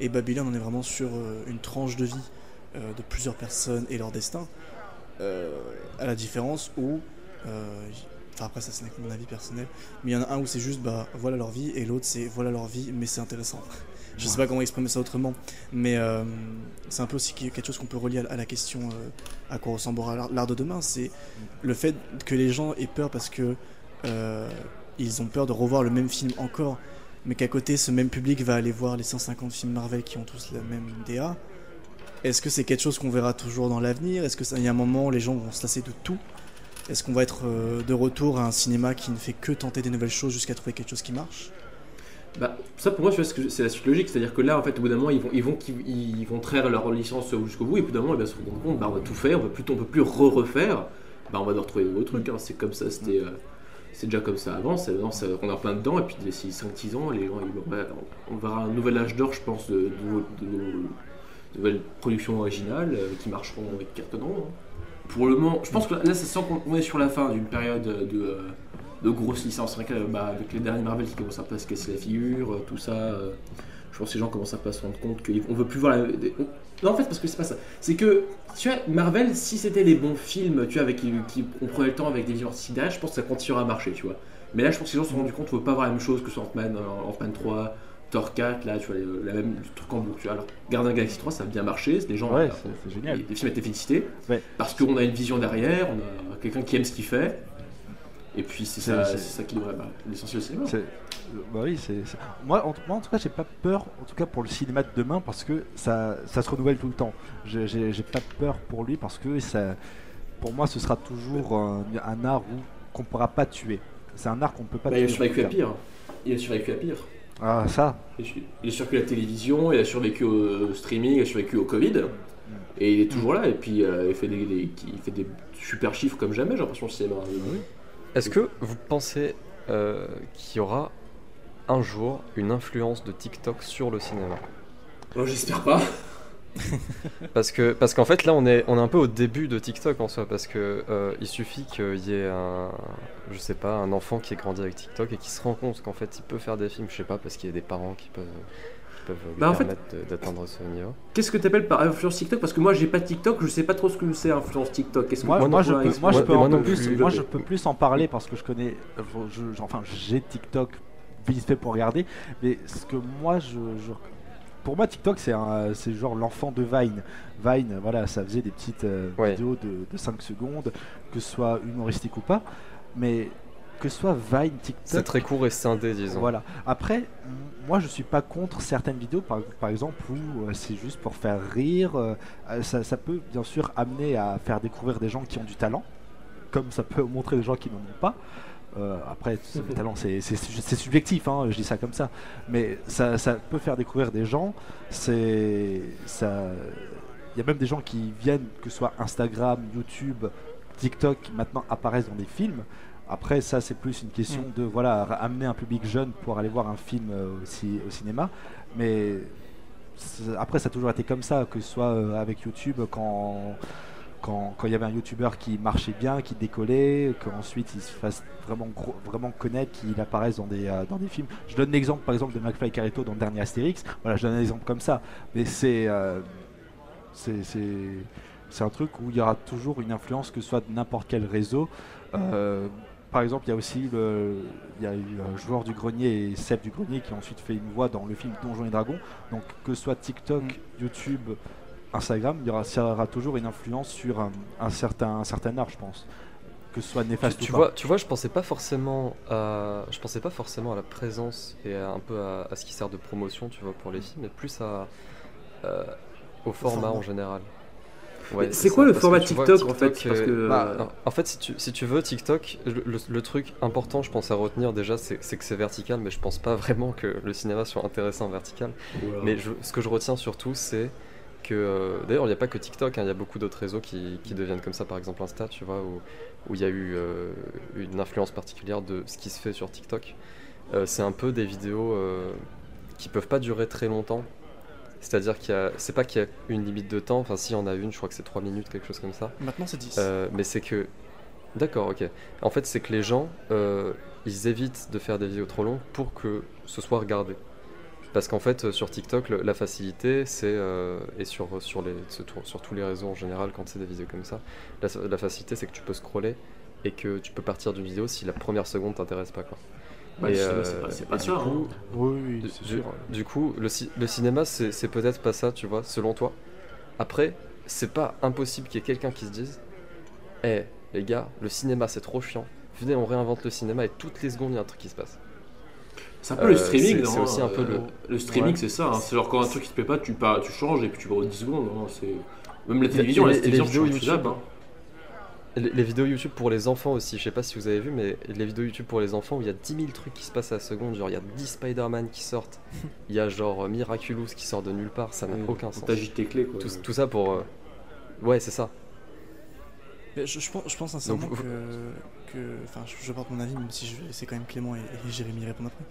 et Babylone, on est vraiment sur euh, une tranche de vie euh, de plusieurs personnes et leur destin, à la différence où, euh, enfin après ça c'est que mon avis personnel, mais il y en a un où c'est juste, bah voilà leur vie, et l'autre c'est voilà leur vie, mais c'est intéressant. Je sais pas comment exprimer ça autrement, mais euh, c'est un peu aussi quelque chose qu'on peut relier à, la question euh, à quoi ressemblera l'art- l'art de demain. C'est le fait que les gens aient peur parce que euh, ils ont peur de revoir le même film encore, mais qu'à côté, ce même public va aller voir les 150 films Marvel qui ont tous la même DA. Est-ce que c'est quelque chose qu'on verra toujours dans l'avenir? Est-ce qu'il y a un moment où les gens vont se lasser de tout? Est-ce qu'on va être euh, de retour à un cinéma qui ne fait que tenter des nouvelles choses jusqu'à trouver quelque chose qui marche? Bah, ça pour moi, c'est la suite logique, c'est-à-dire que là, en fait, au bout d'un moment, ils vont, ils vont, ils, vont traire leur licence jusqu'au bout, et au bout d'un moment, ils vont se rendre compte, bah, on va tout faire, on peut plus, on peut plus re-refaire, bah, on va devoir trouver de nouveaux trucs. hein. C'est comme ça, c'était, euh, c'est déjà comme ça avant, non, on est en plein dedans, et puis d'ici 5-10 ans, les gens, ils on verra un nouvel âge d'or, je pense, de, de, de- de- nouvelles productions originales euh, qui marcheront et qui cartonneront. hein. Pour le moment, je pense que là, ça sent qu'on on est sur la fin d'une période de. euh, de grosses licences. Que, bah, avec les derniers Marvel qui commencent à se casser la figure, euh, tout ça, euh, je pense que les gens commencent à se rendre compte qu'on veut plus voir la. Non, en fait, parce que c'est pas ça. C'est que, tu vois, Marvel, si c'était des bons films, tu vois, avec qui, on prenait le temps avec des visions artistiques derrière, je pense que ça continuera à marcher, tu vois. Mais là, je pense que les gens se sont rendus compte qu'on veut pas voir la même chose que sur Ant-Man, euh, Ant-Man 3, Thor 4, là, tu vois, la même le truc en boucle, tu vois. Alors, Gardien Galaxy 3, ça a bien marché, les gens. Ouais, euh, c'est génial. les, les films étaient félicités Ouais. parce qu'on a une vision derrière, on a quelqu'un qui aime ce qu'il fait. Et puis c'est ça, qui devrait bah, l'essentiel du cinéma. C'est- Bah oui, c'est. Moi, en, moi, en tout cas, j'ai pas peur, en tout cas pour le cinéma de demain, parce que ça, ça se renouvelle tout le temps. J'ai- pas peur pour lui parce que ça, pour moi, ce sera toujours un, un art qu'on pourra pas tuer. C'est un art qu'on peut pas Bah, il a tuer. survécu à pire. Il a survécu à pire. Ah ça. Il a survécu à la télévision, il a survécu au streaming, il a survécu au Covid. Et il est toujours là, et puis euh, il, fait des, des- il fait des super chiffres comme jamais, j'ai l'impression, le cinéma. Est-ce que vous pensez euh, qu'il y aura un jour une influence de TikTok sur le cinéma? Bon, J'espère pas. <laughs> Parce que parce qu'en fait là on est on est un peu au début de TikTok en soi parce que euh, il suffit qu'il y ait un je sais pas un enfant qui ait grandi avec TikTok et qui se rend compte qu'en fait il peut faire des films je sais pas parce qu'il y a des parents qui peuvent peuvent lui Bah, en fait- permettre d'atteindre ce niveau. Qu'est-ce que tu appelles par influence TikTok? Parce que moi j'ai pas TikTok, je sais pas trop ce que c'est influence TikTok. Qu'est-ce que Moi, je peux, moi, je moi- peux moi un non peu plus, plus. moi, je peux plus en parler parce que je connais, je- enfin, j'ai TikTok vite fait pour regarder, mais ce que moi, je, je- pour moi, TikTok, c'est c'est genre l'enfant de Vine. Vine, voilà, ça faisait des petites euh, Ouais. vidéos de, de 5 secondes, que ce soit humoristique ou pas, mais que ce soit Vine, C'est TikTok, très court et scindé, disons. voilà. Après, moi, je suis pas contre certaines vidéos, par, par exemple, où euh, c'est juste pour faire rire. euh, euh, ça, ça peut bien sûr amener à faire découvrir des gens qui ont du talent, comme ça peut montrer des gens qui n'en ont pas. Euh, après, le talent, c'est subjectif, hein, je dis ça comme ça. Mais ça, ça peut faire découvrir des gens. C'est ça. Il y a même des gens qui viennent, que ce soit Instagram, YouTube, TikTok, qui maintenant apparaissent dans des films. Après, ça, c'est plus une question de voilà amener un public jeune pour aller voir un film euh, au, ci- au cinéma. Mais après, ça a toujours été comme ça, que ce soit euh, avec YouTube, quand quand quand il y avait un YouTuber qui marchait bien, qui décollait, qu'ensuite il se fasse vraiment gros- vraiment connaître, qu'il apparaisse dans des euh, dans des films. Je donne l'exemple par exemple de McFly et Carito dans le dernier Astérix. Voilà, je donne un exemple comme ça. Mais c'est euh, c'est c'est- un truc où il y aura toujours une influence, que ce soit de n'importe quel réseau. Euh, par exemple, il y a aussi le, il y a eu un joueur du grenier et Seb du grenier qui a ensuite fait une voix dans le film Donjons et Dragons. Donc que ce soit TikTok, Mm. YouTube, Instagram, il y aura, ça aura toujours une influence sur un, un certain, un certain art, je pense. Que ce soit Tu, néfaste tu ou vois, pas. tu vois, je pensais pas forcément à, je pensais pas forcément à la présence et à- un peu à, à ce qui sert de promotion, tu vois, pour les films, mais plus à, euh, au format en général. C'est quoi le format tu vois, TikTok, en fait Parce euh, que bah, non, en fait, si tu, si tu veux, TikTok, le, le- le truc important, je pense à retenir déjà, c'est que c'est vertical, mais je pense pas vraiment que le cinéma soit intéressant en vertical. Mais je- ce que je retiens surtout, c'est que. euh, D'ailleurs, il n'y a pas que TikTok, hein, il y a beaucoup d'autres réseaux qui, qui deviennent comme ça, par exemple Insta, tu vois, où où il y a eu euh, une influence particulière de ce qui se fait sur TikTok. Euh, c'est un peu des vidéos qui peuvent pas durer très longtemps. C'est-à-dire qu'il y a. C'est pas qu'il y a une limite de temps, enfin, s'il y en a une, je crois que c'est 3 minutes, quelque chose comme ça. Maintenant, c'est 10. Euh, mais c'est que. D'accord, ok. En fait, c'est que les gens, euh, ils évitent de faire des vidéos trop longues pour que ce soit regardé. Parce qu'en fait, euh, sur TikTok, le- la facilité, c'est. euh, et sur, sur, les, sur, sur tous les réseaux en général, quand c'est des vidéos comme ça, la, la facilité, c'est que tu peux scroller et que tu peux partir d'une vidéo si la première seconde t'intéresse pas. Quoi. Bah, et, le cinéma, euh, c'est pas- pas du ça. coup, hein. Oui, oui, du, c'est du- sûr. du coup, le, ci- le cinéma, c'est c'est peut-être pas ça, tu vois, selon toi. Après, c'est pas impossible qu'il y ait quelqu'un qui se dise Eh, les gars, le cinéma c'est trop chiant. Venez, on réinvente le cinéma et toutes les secondes, il y a un truc qui se passe. C'est un peu Euh, le streaming, c'est- non c'est aussi un peu Euh, le- Le streaming, Ouais. c'est ça. hein. C'est genre quand un truc qui te plaît pas, tu, pars- tu changes et puis tu vois 10 secondes. hein. C'est... Même la télévision, et la les- télévision, les tu changes, vidéos YouTube, hein. Les, les vidéos YouTube pour les enfants aussi, je sais pas si vous avez vu, mais les vidéos YouTube pour les enfants où il y a 10 000 trucs qui se passent à la seconde, genre il y a 10 Spider-Man qui sortent, <laughs> il y a genre euh, Miraculous qui sort de nulle part, ça n'a Ouais. aucun sens. T'agites tes clés, quoi. Tout, tout ça pour. euh, Ouais, c'est ça. Mais je, je pense, je pense sincèrement Donc, que, que. Enfin, je, porte mon avis, même si laisser quand même Clément et, et Jérémy répondre après.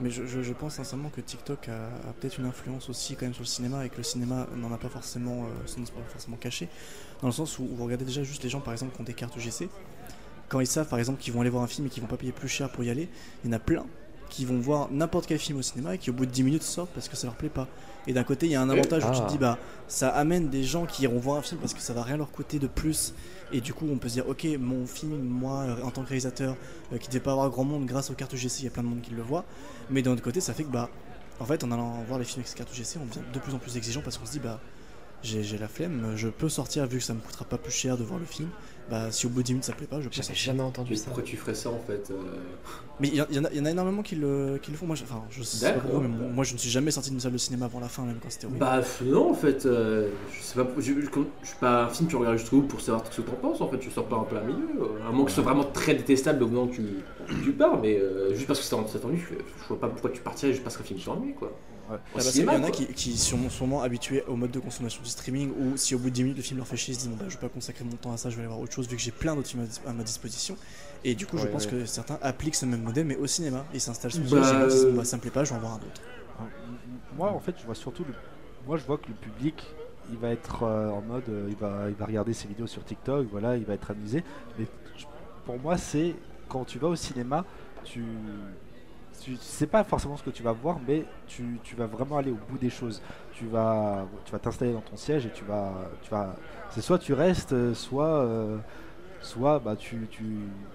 Mais je, je- je pense sincèrement que TikTok a, a peut-être une influence aussi quand même sur le cinéma et que le cinéma n'en a pas forcément, euh, pas forcément caché. Dans le sens où, où vous regardez déjà juste les gens par exemple qui ont des cartes UGC. Quand ils savent par exemple qu'ils vont aller voir un film et qu'ils vont pas payer plus cher pour y aller, il y en a plein qui vont voir n'importe quel film au cinéma et qui au bout de 10 minutes sortent parce que ça leur plaît pas. Et d'un côté, il y a un avantage où tu Ah. te dis bah ça amène des gens qui iront voir un film parce que ça va rien leur coûter de plus et du coup on peut se dire ok mon film moi en tant que réalisateur euh, qui devait pas avoir grand monde grâce aux cartes UGC il y a plein de monde qui le voit. Mais d'un autre côté ça fait que bah en fait en allant voir les films avec ces cartes UGC on devient de plus en plus exigeant parce qu'on se dit bah j'ai j'ai la flemme je peux sortir vu que ça me coûtera pas plus cher de voir le film bah si au bout de 10 minutes ça plaît pas je peux J'avais jamais entendu Mais ça. pourquoi tu ferais ça en fait euh mais il y, en- y a- il y en a énormément qui le, qui le font moi je, enfin je sais pas pourquoi mais moi, moi, je ne suis jamais sorti d'une salle de cinéma avant la fin même quand c'était horrible Bah non en fait, euh, je sais pas, je, je, je suis pas un film tu regardes jusqu'au bout pour savoir ce que t'en penses en fait, tu sors pas en plein milieu, euh, à moins que ce soit vraiment très détestable au moment où tu, tu pars, mais euh, juste parce que ça ça t'ennuie, je, je vois pas pourquoi tu partirais juste parce qu'un film t'ennuie quoi. Ouais. Ah, parce qu'il y en a quoi. qui, qui sont sûrement habitués au mode de consommation du streaming où si au bout de 10 minutes le film leur fait chier, ils se disent bon bah je vais pas consacrer mon temps à ça, je vais aller voir autre chose vu que j'ai plein d'autres films à ma disposition. Et du coup je pense ouais. que certains appliquent ce même modèle mais au cinéma. Ils s'installent sur le Bah, cinéma, disent euh, bah ça me plaît pas, je vais en voir un autre. M- Moi, en fait, je vois surtout le. Moi, je vois que le public, il va être euh, en mode, euh, il va, il va regarder ses vidéos sur TikTok, voilà, il va être amusé. Mais pour moi, c'est quand tu vas au cinéma, tu, tu sais pas forcément ce que tu vas voir, mais tu, tu vas vraiment aller au bout des choses. Tu vas tu vas t'installer dans ton siège et tu vas tu vas c'est soit tu restes, euh, soit euh, soit bah tu tu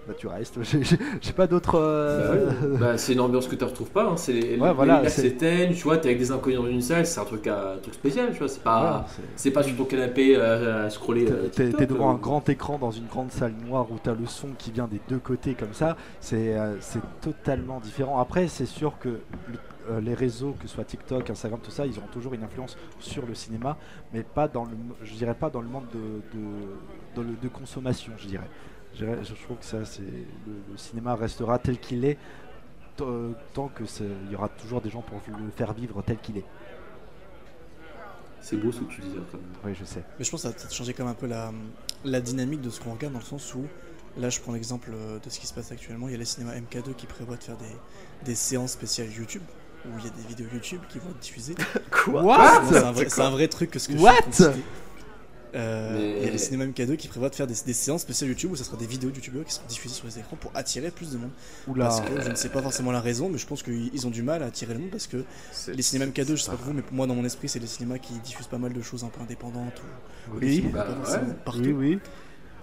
bah, tu restes. <laughs> J'ai- pas d'autres. euh, Bah. <laughs> Bah, c'est une ambiance que tu retrouves pas. Hein. C'est Ouais, voilà, tu vois, t'es avec des inconnus dans une salle, c'est un truc, à- un truc spécial, tu vois. C'est pas, voilà, c'est- pas sur ton canapé euh, à scroller. T'es- t'es devant un grand écran dans une grande salle noire où t'as le son qui vient des deux côtés comme ça. C'est euh, c'est totalement différent. Après, c'est sûr que le- euh, les réseaux, que ce soit TikTok, Instagram, tout ça, ils auront toujours une influence sur le cinéma, mais pas dans le, je dirais pas dans le monde de, de, de consommation, je dirais. Je, dirais- je trouve que ça, c'est le, le cinéma restera tel qu'il est euh, tant que c'est- il y aura toujours des gens pour le faire vivre tel qu'il est. C'est beau ce que tu disais quand même. Oui, je sais. Mais je pense que ça va peut-être changer quand même un peu la, la dynamique de ce qu'on regarde dans le sens où, là je prends l'exemple euh, de ce qui se passe actuellement, il y a les cinémas MK2 qui prévoient de faire des, des séances spéciales YouTube, où il y a des vidéos YouTube qui vont être diffusées. <laughs> What C'est un, vrai- c'est un vrai truc que ce que je What suis. Euh, Mais- Il y a les cinémas MK2 qui prévoient de faire des, des séances spéciales YouTube où ça sera des vidéos de YouTubeurs qui seront diffusées sur les écrans pour attirer plus de monde. Oula. Parce que je ne sais pas forcément la raison, mais je pense qu'ils ils ont du mal à attirer le monde parce que les cinémas MK2, je sais pas pour vous, mais pour moi dans mon esprit, c'est des cinémas qui diffusent pas mal de choses un peu indépendantes ou, Oui. Bah, ouais. partout. Oui, oui.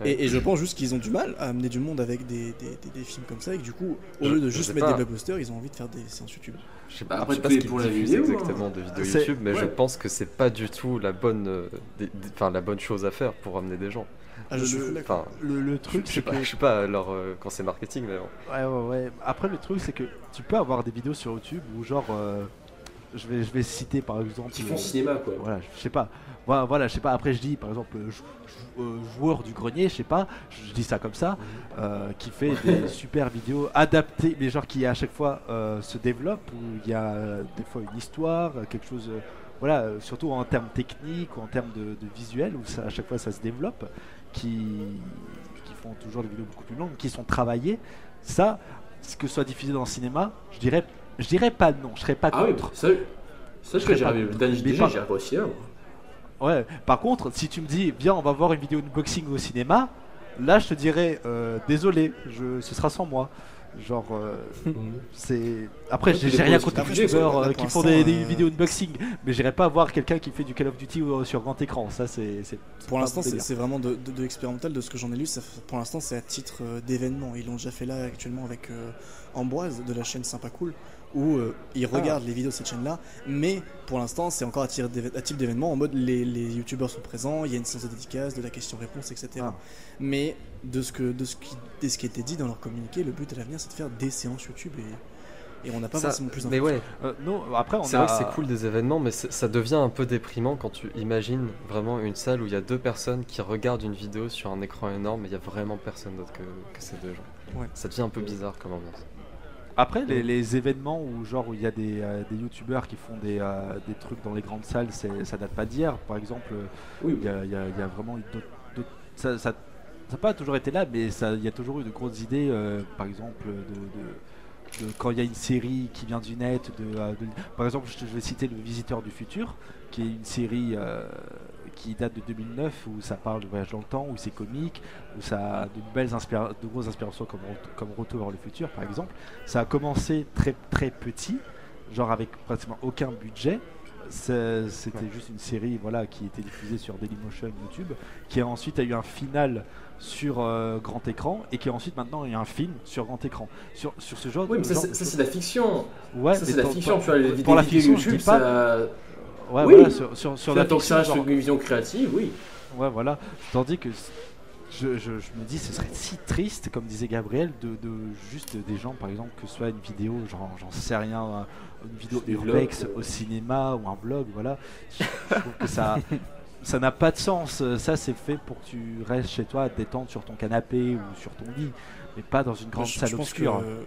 Et, et je pense juste qu'ils ont du mal à amener du monde avec des, des, des- des films comme ça, et que du coup, au Je- lieu de juste mettre pas. des blockbusters, ils ont envie de faire des séances YouTube. Je sais pas, après, je sais pas ce qu'ils pour la vidéo, hein. exactement de vidéos C'est- YouTube, mais je pense que c'est pas du tout la bonne, euh, enfin, la bonne chose à faire pour amener des gens. Ah, je Le- truc, je c'est sais pas, que je sais pas leur euh, quand c'est marketing, mais bon. Ouais, ouais, ouais. Après, le truc, c'est que tu peux avoir des vidéos sur YouTube où, genre, euh, je, vais, je vais citer par exemple. Qui font euh, cinéma quoi. Voilà, je sais pas. Voilà, voilà, je sais pas. Après, je dis par exemple, euh, jou- jou- joueur du grenier, je sais pas, je, dis ça comme ça, euh, qui fait des <laughs> super vidéos adaptées, mais genre qui à chaque fois euh, se développe, où il y a des fois une histoire, quelque chose. voilà, surtout en termes techniques ou en termes de, de visuel, où ça, à chaque fois ça se développe, qui, qui font toujours des vidéos beaucoup plus longues, qui sont travaillées. Ça, ce que soit diffusé dans le cinéma, je dirais, je dirais pas non, je serais pas Ah oui, contre. ça, ça Je je serais j'ai pas arrivé. contre. Dan Mais JDG, pas- j'ai réussi à. moi. Ouais. Par contre, si tu me dis, viens, on va voir une vidéo unboxing au cinéma, là, je te dirais, euh, désolé, je, ce sera sans moi. Genre, euh, c'est. Après, Ouais, j'ai rien contre les que youtubeurs euh, qui font des, euh, vidéos unboxing, mais j'irai pas voir quelqu'un qui fait du Call of Duty sur grand écran. Ça, c'est. Pour l'instant, c'est vraiment de, de, de l'expérimental, de ce que j'en ai lu. ça pour l'instant, c'est à titre d'événement. Ils l'ont déjà fait là actuellement avec euh, Ambroise de la chaîne Sympa Cool, où euh, ils Ah. regardent les vidéos de cette chaîne-là. Mais pour l'instant, c'est encore à, type d'événement, en mode les, les youtubeurs sont présents, il y a une séance de dédicace, de la question-réponse, etc. Ah. Mais de ce, que, de, ce qui, de ce qui était dit dans leur communiqué, le but à l'avenir, c'est de faire des séances YouTube et, et on n'a pas Ça- forcément plus mais ouais, Euh, non, après, on c'est a. vrai que c'est cool des événements, mais ça devient un peu déprimant quand tu imagines vraiment une salle où il y a deux personnes qui regardent une vidéo sur un écran énorme et il y a vraiment personne d'autre que, que ces deux gens. Ouais. Ça devient un peu bizarre comme ambiance. Après, les, les événements où genre où il y a des, euh, des youtubeurs qui font des, euh, des trucs dans les grandes salles, ça date pas d'hier. Par exemple, euh, Oui, il y a, il y a- il y a vraiment eu d'autres. Ça ça- ça n'a pas toujours été là, mais ça- il y a toujours eu de grosses idées, euh, par exemple, de, de- de- quand il y a une série qui vient du net. De, de- par exemple, je, je vais citer Le Visiteur du Futur, qui est une série qui date de 2009, où ça parle de voyage dans le temps, où c'est comique, où ça a de belles inspira- de grosses inspirations comme, comme Retour vers le futur, par exemple. Ça a commencé très très petit, genre avec pratiquement aucun budget. C'était juste une série voilà, qui était diffusée sur Dailymotion, YouTube, qui a ensuite a eu un final sur euh, grand écran et qui ensuite maintenant il y a un film sur grand écran. Sur, sur ce genre Oui, mais ça, c'est de la fiction. Ouais, ça, c'est de la fiction. pour- la fiction, je dis pas. Ouais, Oui. voilà, sur, sur, sur la Tant que fiction, ça genre- reste une vision créative, oui. Ouais, voilà. Tandis que je, je- je me dis, ce serait si triste, comme disait Gabriel, de, de juste des gens, par exemple, que ce soit une vidéo, genre, j'en sais rien, un- une vidéo urbex au cinéma ou un vlog, voilà. Je, je trouve que ça. Ça n'a pas de sens. Ça, c'est fait pour que tu restes chez toi, à te détendre sur ton canapé ou sur ton lit, mais pas dans une grande je, salle je pense obscure. que euh,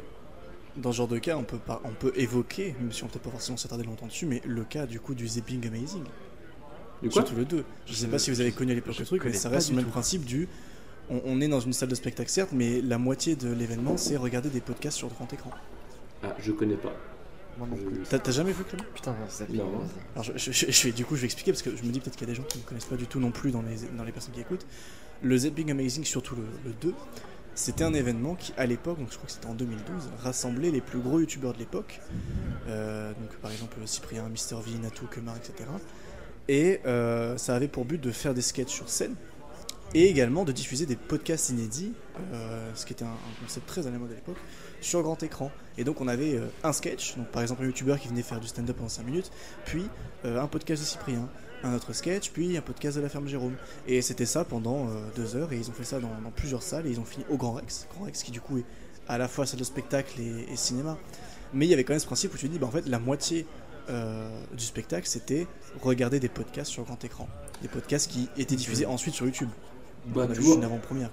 dans ce genre de cas, on peut, pas, on peut évoquer, même si on peut pas forcément s'attarder longtemps dessus, mais le cas du coup du Zipping Amazing. Du quoi Surtout le 2. Je sais Je- pas si vous avez connu à l'époque le truc, mais ça reste le même tout. principe du. On, on est dans une salle de spectacle, certes, mais la moitié de l'événement, c'est regarder des podcasts sur grand écran. Ah, je connais pas. Moi non plus. T'as jamais vu, Clément Putain, zapping. Non. Alors, je, je- je- je vais- du coup, je vais expliquer parce que je me dis peut-être qu'il y a des gens qui ne connaissent pas du tout non plus dans les, dans les personnes qui écoutent. Le Zapping Amazing, surtout le, le 2, c'était un événement qui, à l'époque, donc je crois que c'était en 2012, rassemblait les plus gros youtubeurs de l'époque. Euh, donc par exemple Cyprien, Mister V, Natou, Kemar, etc. Et euh, ça avait pour but de faire des sketchs sur scène et également de diffuser des podcasts inédits, euh, ce qui était un, concept très à la mode à l'époque, sur grand écran. Et donc on avait un sketch, donc par exemple un youtubeur qui venait faire du stand-up pendant 5 minutes, puis un podcast de Cyprien, un autre sketch, puis un podcast de la ferme Jérôme. Et c'était ça pendant euh, deux heures, et ils ont fait ça dans, dans plusieurs salles, et ils ont fini au Grand Rex. Grand Rex qui du coup est à la fois salle de spectacle et, et cinéma. Mais il y avait quand même ce principe où tu dis, bah, en fait la moitié euh, du spectacle c'était regarder des podcasts sur grand écran. Des podcasts qui étaient diffusés ensuite sur YouTube. Bah, on a tu juste vois, une avant-première.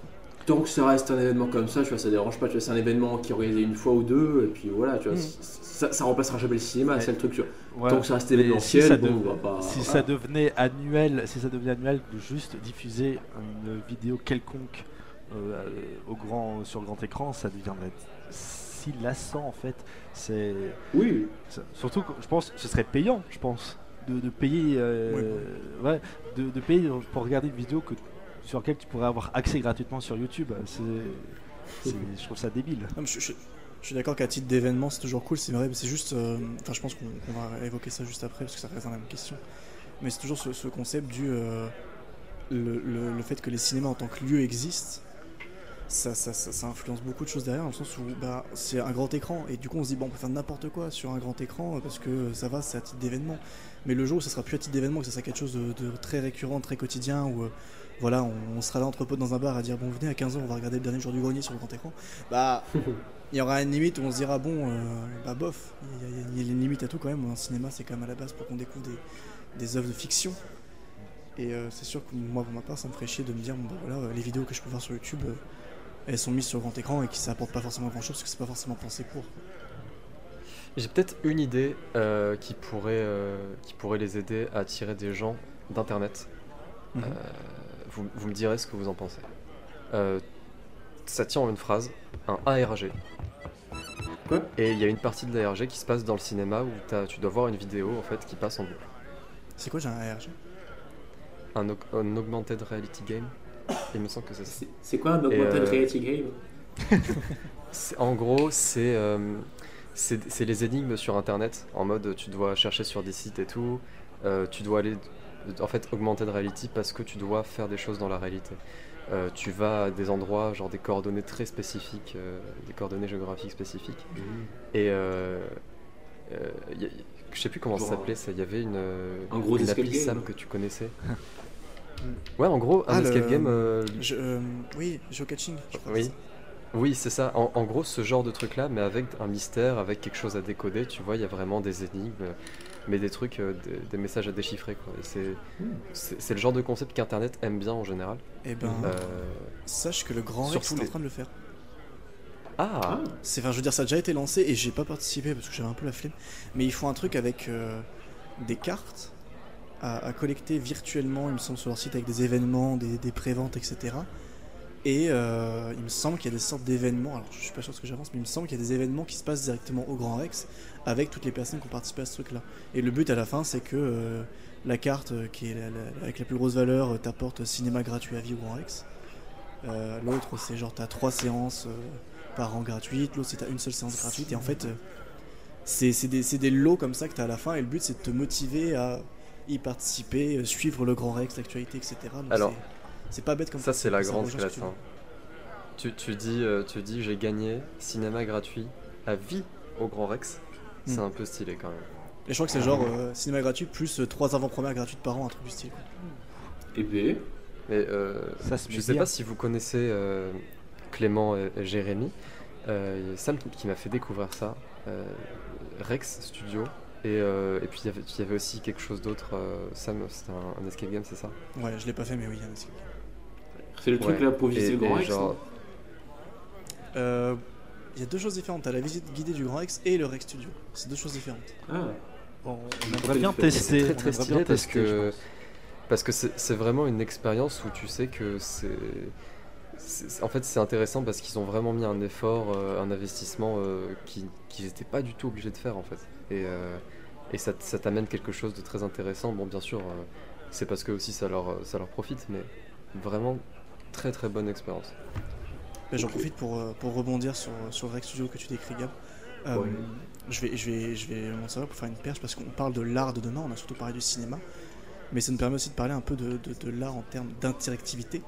Tant que ça reste un événement comme ça, tu vois, ça dérange pas. Tu vois, c'est un événement qui est organisé une fois ou deux, et puis voilà, tu vois, Mm. ça, ça remplacera jamais le cinéma, Ouais. c'est le truc. Tu vois. Ouais. Tant que ça reste événementiel, si ça bon, dev- on va pas. Si voilà. ça devenait annuel, si ça devenait annuel de juste diffuser une vidéo quelconque euh, au grand, sur grand écran, ça deviendrait si lassant en fait. C'est Oui, ça- surtout, je pense, ce serait payant, je pense, de, de payer, euh, ouais, de, de payer pour regarder une vidéo que sur laquelle tu pourrais avoir accès gratuitement sur YouTube. Je trouve ça débile. Je, suis d'accord qu'à titre d'événement, c'est toujours cool, c'est vrai, mais c'est juste. euh, Enfin, je pense qu'on va évoquer ça juste après, parce que ça reste dans la même question. Mais c'est toujours ce, ce concept du. euh, le, fait que les cinémas en tant que lieu existent, ça, influence beaucoup de choses derrière, dans le sens où bah, c'est un grand écran, et du coup on se dit, bon, on peut faire n'importe quoi sur un grand écran, euh, parce que ça va, c'est à titre d'événement. Mais le jour où ça sera plus à titre d'événement, que ça sera quelque chose de, de très récurrent, très quotidien, où voilà, on, on sera là entre potes dans un bar à dire, bon, venez à 15h, on va regarder le dernier jour du grenier sur le grand écran, bah. <laughs> Il y aura une limite où on se dira, bon, euh, bah bof, il y, a- il y a une limite à tout quand même. Un cinéma, c'est quand même à la base pour qu'on découvre des, des œuvres de fiction. Et euh, c'est sûr que moi, pour ma part, ça me ferait chier de me dire, bon, bah voilà, euh, les vidéos que je peux voir sur YouTube, euh, elles sont mises sur grand écran et qui ça apporte pas forcément grand chose parce que c'est pas forcément pensé pour. J'ai peut-être une idée qui, pourrait, qui pourrait les aider à attirer des gens d'internet. Mhm. Euh, vous, vous me direz ce que vous en pensez. Euh, ça tient en une phrase, un ARG. Quoi? Et il y a une partie de l'ARG qui se passe dans le cinéma où tu dois voir une vidéo en fait qui passe en boucle. C'est quoi, j'ai un ARG Un, aug- un augmented reality game. Il me semble que c'est ça. c'est quoi un augmented euh, reality game? <laughs> En gros, c'est euh, c'est c'est les énigmes sur internet. En mode, tu dois chercher sur des sites et tout. Euh, tu dois aller. En fait, augmented reality parce que tu dois faire des choses dans la réalité. Euh, tu vas à des endroits, genre des coordonnées très spécifiques, euh, des coordonnées géographiques spécifiques. Et euh, euh, y a- je sais plus comment ça s'appelait, ça. Il y avait une, un gros une escape appli game. Sam que tu connaissais. <laughs> ouais, en gros, un Ah, le- escape game. euh, Je, euh, Oui, geocaching. oui. c'est ça. Oui, c'est ça. En, en gros, ce genre de truc-là, mais avec un mystère, avec quelque chose à décoder, tu vois, il y a vraiment des énigmes, mais des trucs, euh, des, des messages à déchiffrer, quoi. C'est, le genre de concept qu'Internet aime bien en général. Eh ben, Euh, sache que le Grand Rex est en train de le faire. Ah, Ah, C'est, enfin, je veux dire, ça a déjà été lancé et j'ai pas participé parce que j'avais un peu la flemme. Mais ils font un truc avec euh, des cartes à, à collecter virtuellement, il me semble, sur leur site avec des événements, des, des préventes, etc. Et euh, il me semble qu'il y a des sortes d'événements. Alors, je suis pas sûr de ce que j'avance, mais il me semble qu'il y a des événements qui se passent directement au Grand Rex avec toutes les personnes qui ont participé à ce truc-là. Et le but à la fin, c'est que euh, la carte euh, qui est la- la- avec la plus grosse valeur euh, t'apporte cinéma gratuit à vie au Grand Rex. Euh, L'autre, c'est genre t'as trois séances. euh, par an gratuite, l'autre c'est t'as une seule séance gratuite et en fait c'est c'est des, c'est des lots comme ça que t'as à la fin et le but c'est de te motiver à y participer, euh, suivre le grand Rex, l'actualité, etc. Donc, Alors, c'est- c'est pas bête comme ça c'est la grande classe. tu hein. Tu, tu dis, euh, tu dis j'ai gagné cinéma gratuit à vie au Grand Rex. C'est Hmm. un peu stylé quand même. Et je crois que c'est genre euh, cinéma gratuit plus 3 avant-premières gratuites par an, un truc du style. et B? Mais euh, Ça se je sais bien. pas si vous connaissez euh, Clément et, et Jérémy. Euh, Sam qui m'a fait découvrir ça. euh, Rex Studio. Et, euh, et puis il y avait- aussi quelque chose d'autre. euh, Sam, c'était un, un escape game, c'est ça? Ouais, je l'ai pas fait, mais oui, il y en a aussi. C'est le truc Ouais. là pour visiter Et- le Grand Rex. genre- Euh, Il y a deux choses différentes. T'as la visite guidée du Grand Rex et le Rex Studio. C'est deux choses différentes. Ah, Bon, on aimerait bien tester. C'est très, très stylé bien parce que-. Parce que c'est vraiment une expérience où tu sais que c'est. En fait, c'est intéressant parce qu'ils ont vraiment mis un effort, euh, un investissement euh, qui- qu'ils n'étaient pas du tout obligés de faire en fait. Et, euh, et ça, ça t'amène quelque chose de très intéressant. Bon, bien sûr, euh, c'est parce que aussi ça leur, ça leur profite, mais vraiment très très bonne expérience. J'en profite pour, euh, pour rebondir sur, sur le Rex Studio que tu décris, Gab. Euh, Ouais. je, vais, je, vais, je vais m'en servir pour faire une perche parce qu'on parle de l'art de demain, on a surtout parlé du cinéma, mais ça nous permet aussi de parler un peu de, de, de l'art en termes d'interactivité.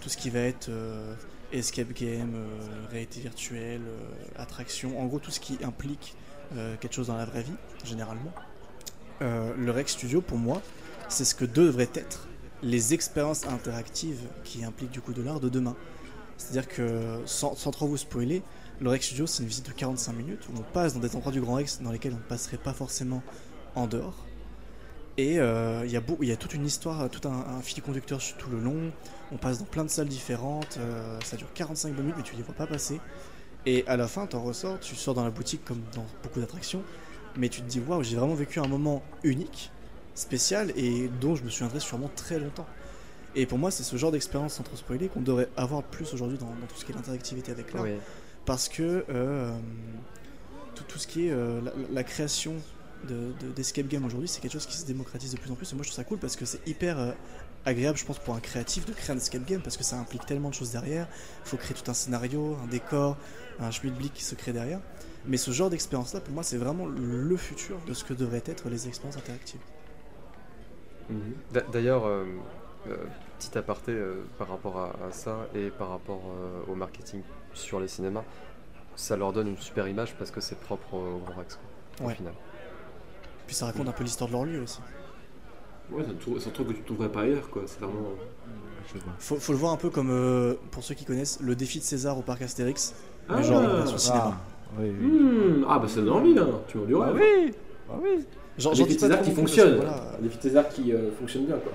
Tout ce qui va être euh, escape game, euh, réalité virtuelle, euh, attraction, en gros tout ce qui implique euh, quelque chose dans la vraie vie, généralement. Euh, le Rex Studio, pour moi, c'est ce que devraient être les expériences interactives qui impliquent du coup de l'art de demain. C'est-à-dire que, sans, trop vous spoiler, le Rex Studio, c'est une visite de 45 minutes où on passe dans des endroits du Grand Rex dans lesquels on ne passerait pas forcément en dehors. Et euh, il y, a toute une histoire, tout un, fil conducteur tout le long. On passe dans plein de salles différentes. euh, ça dure 45 minutes, mais tu les vois pas passer. Et à la fin, tu en ressors, tu sors dans la boutique comme dans beaucoup d'attractions. Mais tu te dis, waouh, j'ai vraiment vécu un moment unique, spécial et dont je me souviendrai sûrement très longtemps. Et pour moi, c'est ce genre d'expérience, sans trop spoiler, qu'on devrait avoir plus aujourd'hui dans, dans tout ce qui est l'interactivité avec l'art Oui. parce que euh, tout, tout ce qui est euh, la, la création de- de- d'escape game aujourd'hui, c'est quelque chose qui se démocratise de plus en plus. Et moi, je trouve ça cool parce que c'est hyper euh, agréable, je pense, pour un créatif de créer un escape game parce que ça implique tellement de choses derrière. Il faut créer tout un scénario, un décor, un schmilblick qui se crée derrière. Mais ce genre d'expérience-là, pour moi, c'est vraiment le futur de ce que devraient être les expériences interactives. D'a- D'ailleurs, euh, euh, petit aparté euh, par rapport à, à ça et par rapport euh, au marketing sur les cinémas, ça leur donne une super image parce que c'est propre au Grand Rex, quoi, Ouais. au final. Puis ça raconte un peu l'histoire de leur lieu aussi. Ouais, c'est un truc- c'est un truc que tu trouverais pas ailleurs, quoi. C'est vraiment. Je vois. Faut, faut le voir un peu comme, euh, pour ceux qui connaissent, le défi de César au parc Astérix. Mais Ah. genre, Ah, cinéma. oui, oui. Hmm, Ah, bah ça donne envie, là. Tu m'en dis Ah oui, ah oui. Genre, Un César trop qui non plus, parce fonctionne. que voilà, Un défi César qui euh, fonctionne bien, quoi.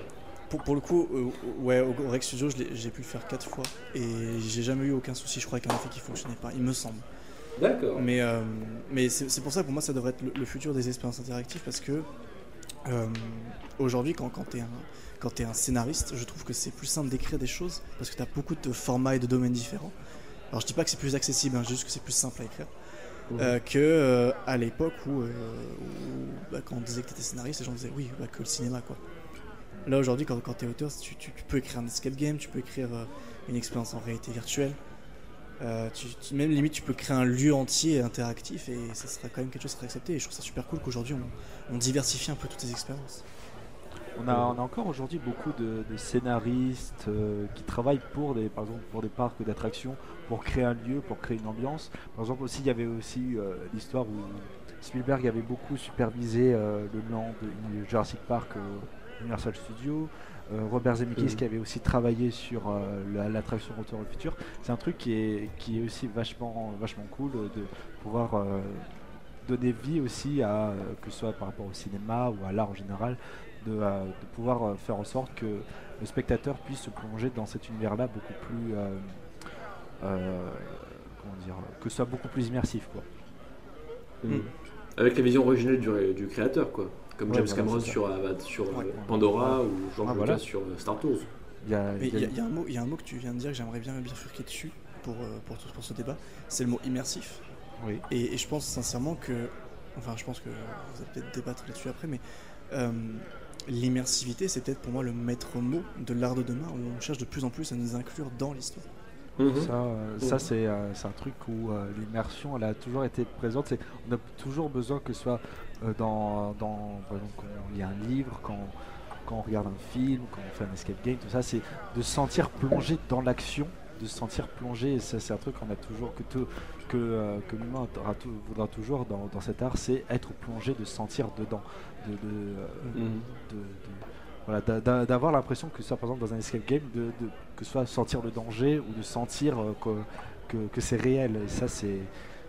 Pour, pour le coup, euh, ouais, au Rex Studio, j'ai pu le faire quatre fois et j'ai jamais eu aucun souci, je crois, avec un effet qui fonctionnait pas, il me semble. D'accord. Mais, euh, mais c'est c'est pour ça que pour moi, ça devrait être le, le futur des expériences interactives parce que euh, aujourd'hui, quand, quand tu es, es un scénariste, je trouve que c'est plus simple d'écrire des choses parce que tu as beaucoup de formats et de domaines différents. Alors, je dis pas que c'est plus accessible, hein, juste que c'est plus simple à écrire. Mhm. Euh, que euh, à l'époque où, euh, où, bah, quand on disait que tu étais scénariste, les gens disaient oui, bah, que le cinéma quoi. Là aujourd'hui, quand, quand tu es auteur, tu, tu- tu peux écrire un escape game, tu peux écrire une expérience en réalité virtuelle. Tu, tu- même limite, tu peux créer un lieu entier interactif et ça sera quand même quelque chose qui sera accepté. Et je trouve ça super cool qu'aujourd'hui on, on diversifie un peu toutes ces expériences. On a, on a encore aujourd'hui beaucoup de, de scénaristes euh, qui travaillent pour des, par exemple, pour des parcs d'attractions, pour créer un lieu, pour créer une ambiance. Par exemple, aussi, il y avait aussi euh, l'histoire où Spielberg avait beaucoup supervisé euh, le land de Jurassic Park Universal Studios. Robert Zemeckis Mhm. qui avait aussi travaillé sur la- l'attraction Retour au futur. C'est un truc qui est, qui est aussi vachement, vachement cool de pouvoir donner vie aussi à, que ce soit par rapport au cinéma ou à l'art en général, de, euh, de pouvoir euh, faire en sorte que le spectateur puisse se plonger dans cet univers-là beaucoup plus, euh, euh, comment dire, que ce soit beaucoup plus immersif, quoi. Mhm. Avec la vision originelle du, ré- du créateur, quoi. Comme Ouais, James voilà, Cameron sur, euh, sur Ouais. Pandora ou George Ah, Lucas sur Star Tours. Il y a, Mais il y il a- y, a- il y a un mot- il y a un mot que tu viens de dire que j'aimerais bien bifurquer dessus pour, pour, tout- pour ce débat. C'est le mot immersif. oui. Et, et je pense sincèrement que, enfin, je pense que vous allez peut-être débattre là-dessus après, mais euh, l'immersivité, c'est peut-être pour moi le maître mot de l'art de demain où on cherche de plus en plus à nous inclure dans l'histoire. Mhm. Ça, euh, Mhm. ça c'est euh, c'est un truc où euh, l'immersion elle a toujours été présente. C'est- On a toujours besoin que ce soit euh, dans, dans par exemple, quand on lit un livre, quand, quand on regarde un film, quand on fait un escape game, tout ça, c'est de se sentir plongé dans l'action, de se sentir plongé. Et ça, c'est un truc qu'on a toujours que tout- que, euh, que l'humain voudra toujours dans, dans cet art, c'est être plongé, de se sentir dedans, de, de, euh, Mhm. de- de- voilà, d'a- d'a- d'avoir l'impression que ce soit par exemple dans un escape game, de, que ce soit sentir le danger ou de sentir euh, que, que, que c'est réel. Et ça, c'est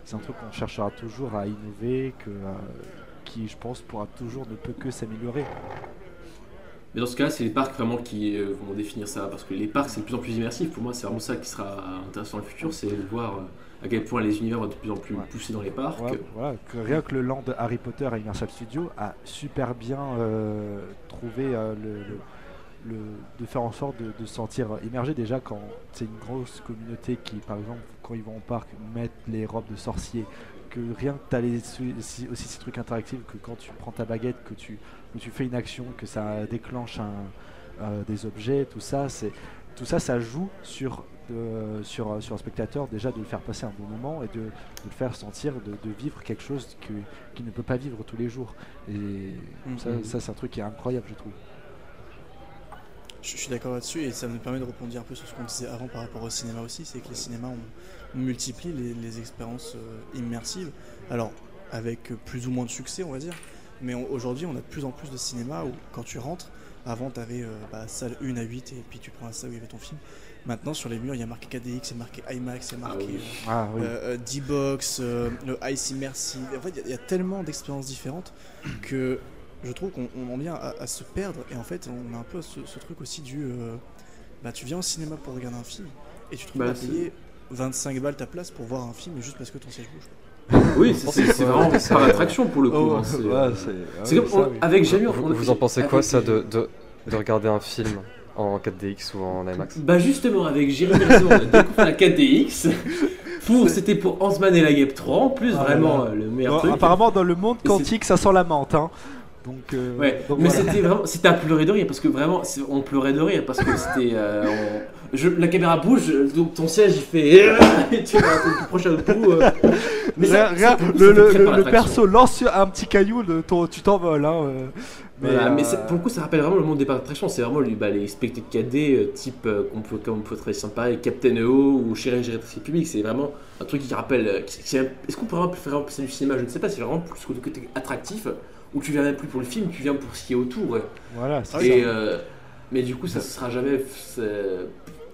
c'est un truc qu'on cherchera toujours à innover, que, euh, qui, je pense, pourra toujours ne peut que s'améliorer. Mais dans ce cas, c'est les parcs vraiment qui euh, vont définir ça, parce que les parcs c'est de plus en plus immersif. Pour moi, c'est vraiment ça qui sera intéressant dans le futur, c'est de voir euh, à quel point les univers vont de plus en plus Ouais. poussés dans les parcs. Voilà, voilà, que rien que le land Harry Potter à Universal Studios a super bien euh, trouvé euh, le, le- le- de faire en sorte de, de se sentir immergé déjà quand c'est une grosse communauté qui par exemple quand ils vont au parc mettent les robes de sorciers que rien que tu as les, si- aussi ces trucs interactifs que quand tu prends ta baguette que tu, que tu fais une action que ça déclenche un, euh, des objets tout ça c'est tout ça, ça joue sur, de- sur, sur un spectateur déjà de le faire passer un bon moment et de, de le faire sentir, de, de vivre quelque chose qu'il ne peut pas vivre tous les jours. Et ça, Mhm. ça, c'est un truc qui est incroyable, je trouve. Je je suis d'accord là-dessus et ça me permet de répondre un peu sur ce qu'on disait avant par rapport au cinéma aussi, c'est que les cinémas on, on multiplie les, les expériences euh, immersives. Alors avec euh, plus ou moins de succès on va dire, mais aujourd'hui on a de plus en plus de cinéma où quand tu rentres, avant tu avais salle 1 à 8 et puis tu prends la salle où il y avait ton film. Maintenant sur les murs il y a marqué KDX, il y a marqué IMAX, il y a Ah marqué oui. Ah oui. euh, euh, D-Box, euh, le Ice Immersive. En fait, il y a- il y, a tellement d'expériences différentes <coughs> que je trouve qu'on on en vient à, à se perdre. Et en fait, on a un peu ce, ce truc aussi du. euh, bah, tu viens au cinéma pour regarder un film et tu te trouves Bah, à c'est- payer 25 balles ta place pour voir un film juste parce que ton siège bouge. Oui, c'est- c'est c'est vraiment c'est- par attraction pour le coup. Oh, hein, c'est- ouais, c'est C'est comme avec on- Vous, en pensez quoi avec- ça de, de, de regarder un film en 4DX ou en IMAX Bah justement, avec Jérémy Raison, on a découvert la 4DX. Pour, c'était pour Ant-Man et la Guêpe 3, en plus, Ah vraiment là. euh, le meilleur Bon, truc. apparemment, dans le monde quantique, ça sent la menthe. Hein. Donc, euh, Ouais, donc mais voilà. c'était vraiment, c'était à pleurer de rire parce que vraiment, on pleurait de rire parce que c'était, euh, on- je- la caméra bouge, donc ton siège il fait, <laughs> et tu proche à l'autre bout. euh. Mais ça- Regarde, ça- le, le- le- le perso lance un petit caillou, le- ton- tu t'envoles. Hein, euh. Mais, Voilà, mais euh, pour le coup, ça rappelle vraiment le monde des parcs d'attractions. C'est vraiment les, bah, les spectacles 4D euh, type euh, qu'on peut, comme on peut très sympa, Captain EO ou Chérie Gérétrice Public. C'est vraiment un truc qui rappelle. euh, Est-ce qu'on pourrait faire un peu ça du cinéma? Je ne sais pas. C'est vraiment plus le côté attractif où tu viens même plus pour le film, tu viens pour ce qui est autour. ouais. Voilà, c'est ça. euh, mais du coup, ça sera jamais.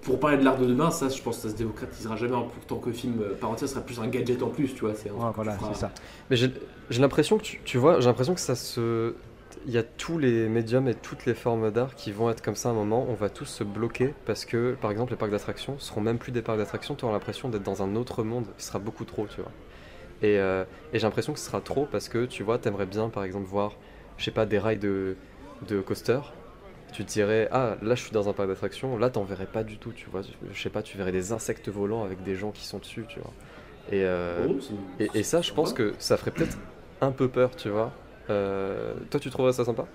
Pour parler de l'art de demain, ça, je pense que ça se démocratisera jamais en tant que film par entière. Ça sera plus un gadget en plus, tu vois. Ouais, voilà, c'est ça. Mais j'ai j'ai l'impression que tu, tu vois, j'ai l'impression que ça se. Il y a tous les médiums et toutes les formes d'art qui vont être comme ça à un moment. On va tous se bloquer parce que, par exemple, les parcs d'attractions seront même plus des parcs d'attractions. Tu auras l'impression d'être dans un autre monde. Ce sera beaucoup trop, tu vois. Et, euh, et j'ai l'impression que ce sera trop parce que, tu vois, t'aimerais bien, par exemple, voir, je sais pas, des rails de, de coaster. Tu te dirais, ah, là, je suis dans un parc d'attractions. Là, t'en verrais pas du tout, tu vois. Je sais pas, tu verrais des insectes volants avec des gens qui sont dessus, tu vois. Et, euh, Oh, et, et ça, je pense que ça ferait peut-être un peu peur, tu vois. Euh, toi, tu trouverais ça sympa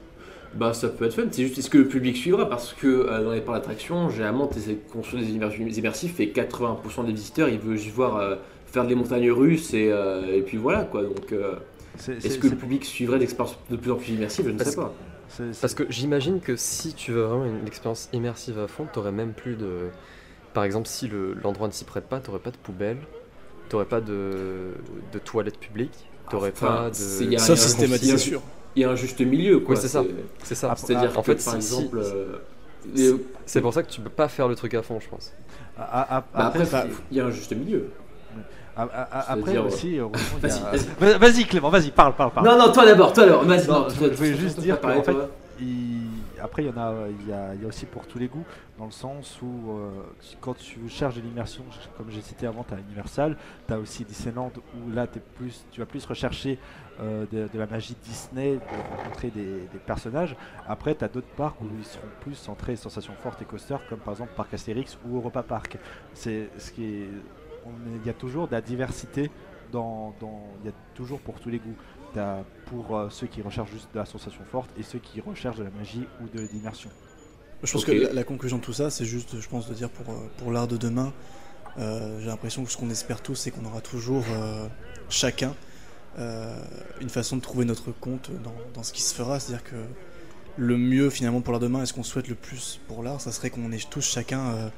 Bah ça peut être fun, c'est juste est-ce que le public suivra parce que euh, dans les parcs d'attraction, généralement tu essaies de construire des univers immersifs et 80% des visiteurs ils veulent juste voir euh, faire des montagnes russes et, euh, et puis voilà quoi donc euh, est-ce que le public suivrait l'expérience de plus en plus immersive Je ne Parce sais pas. Parce que j'imagine que si tu veux vraiment une expérience immersive à fond, t'aurais même plus de. Par exemple, si le- l'endroit ne s'y prête pas, t'aurais pas de poubelle, t'aurais pas de, de toilettes publiques, t'aurais Enfin, pas de. y a- Ça, systématisé sûr. Il y a un juste milieu quoi. Oui, c'est ça. C'est ça. C'est-à-dire en que fait, par exemple. euh, C'est pour ça que tu peux pas faire le truc à fond, je pense. Ah, ah, ah, bah, après, c'est- il y a un juste milieu. après euh, aussi, heureusement, il y a- Vas-y, vas-y. Vas- Vas-y Clément, vas-y, parle, parle, parle. Non, non, toi d'abord, toi d'abord, vas-y. Je voulais juste dire qu'en fait, Après, il y en a, il y a, aussi pour tous les goûts, dans le sens où euh, quand tu cherches de l'immersion, comme j'ai cité avant, tu as Universal, tu as aussi Disneyland, où là, plus, tu vas plus rechercher euh, de, la magie Disney, de rencontrer des, personnages. Après, tu as d'autres parcs où ils seront plus centrés sensations fortes et coasters, comme par exemple Parc Astérix ou Europa Park. C'est ce qui il y a toujours de la diversité dans- il y a toujours pour tous les goûts. Pour euh, ceux qui recherchent juste de la sensation forte et ceux qui recherchent de la magie ou de l'immersion. Je pense que la, la conclusion de tout ça, c'est juste, je pense, de dire pour, euh, pour l'art de demain, euh, j'ai l'impression que ce qu'on espère tous, c'est qu'on aura toujours euh, chacun euh, une façon de trouver notre compte dans, dans ce qui se fera. C'est-à-dire que le mieux finalement pour l'art de demain, et ce qu'on souhaite le plus pour l'art, ça serait qu'on ait tous chacun euh,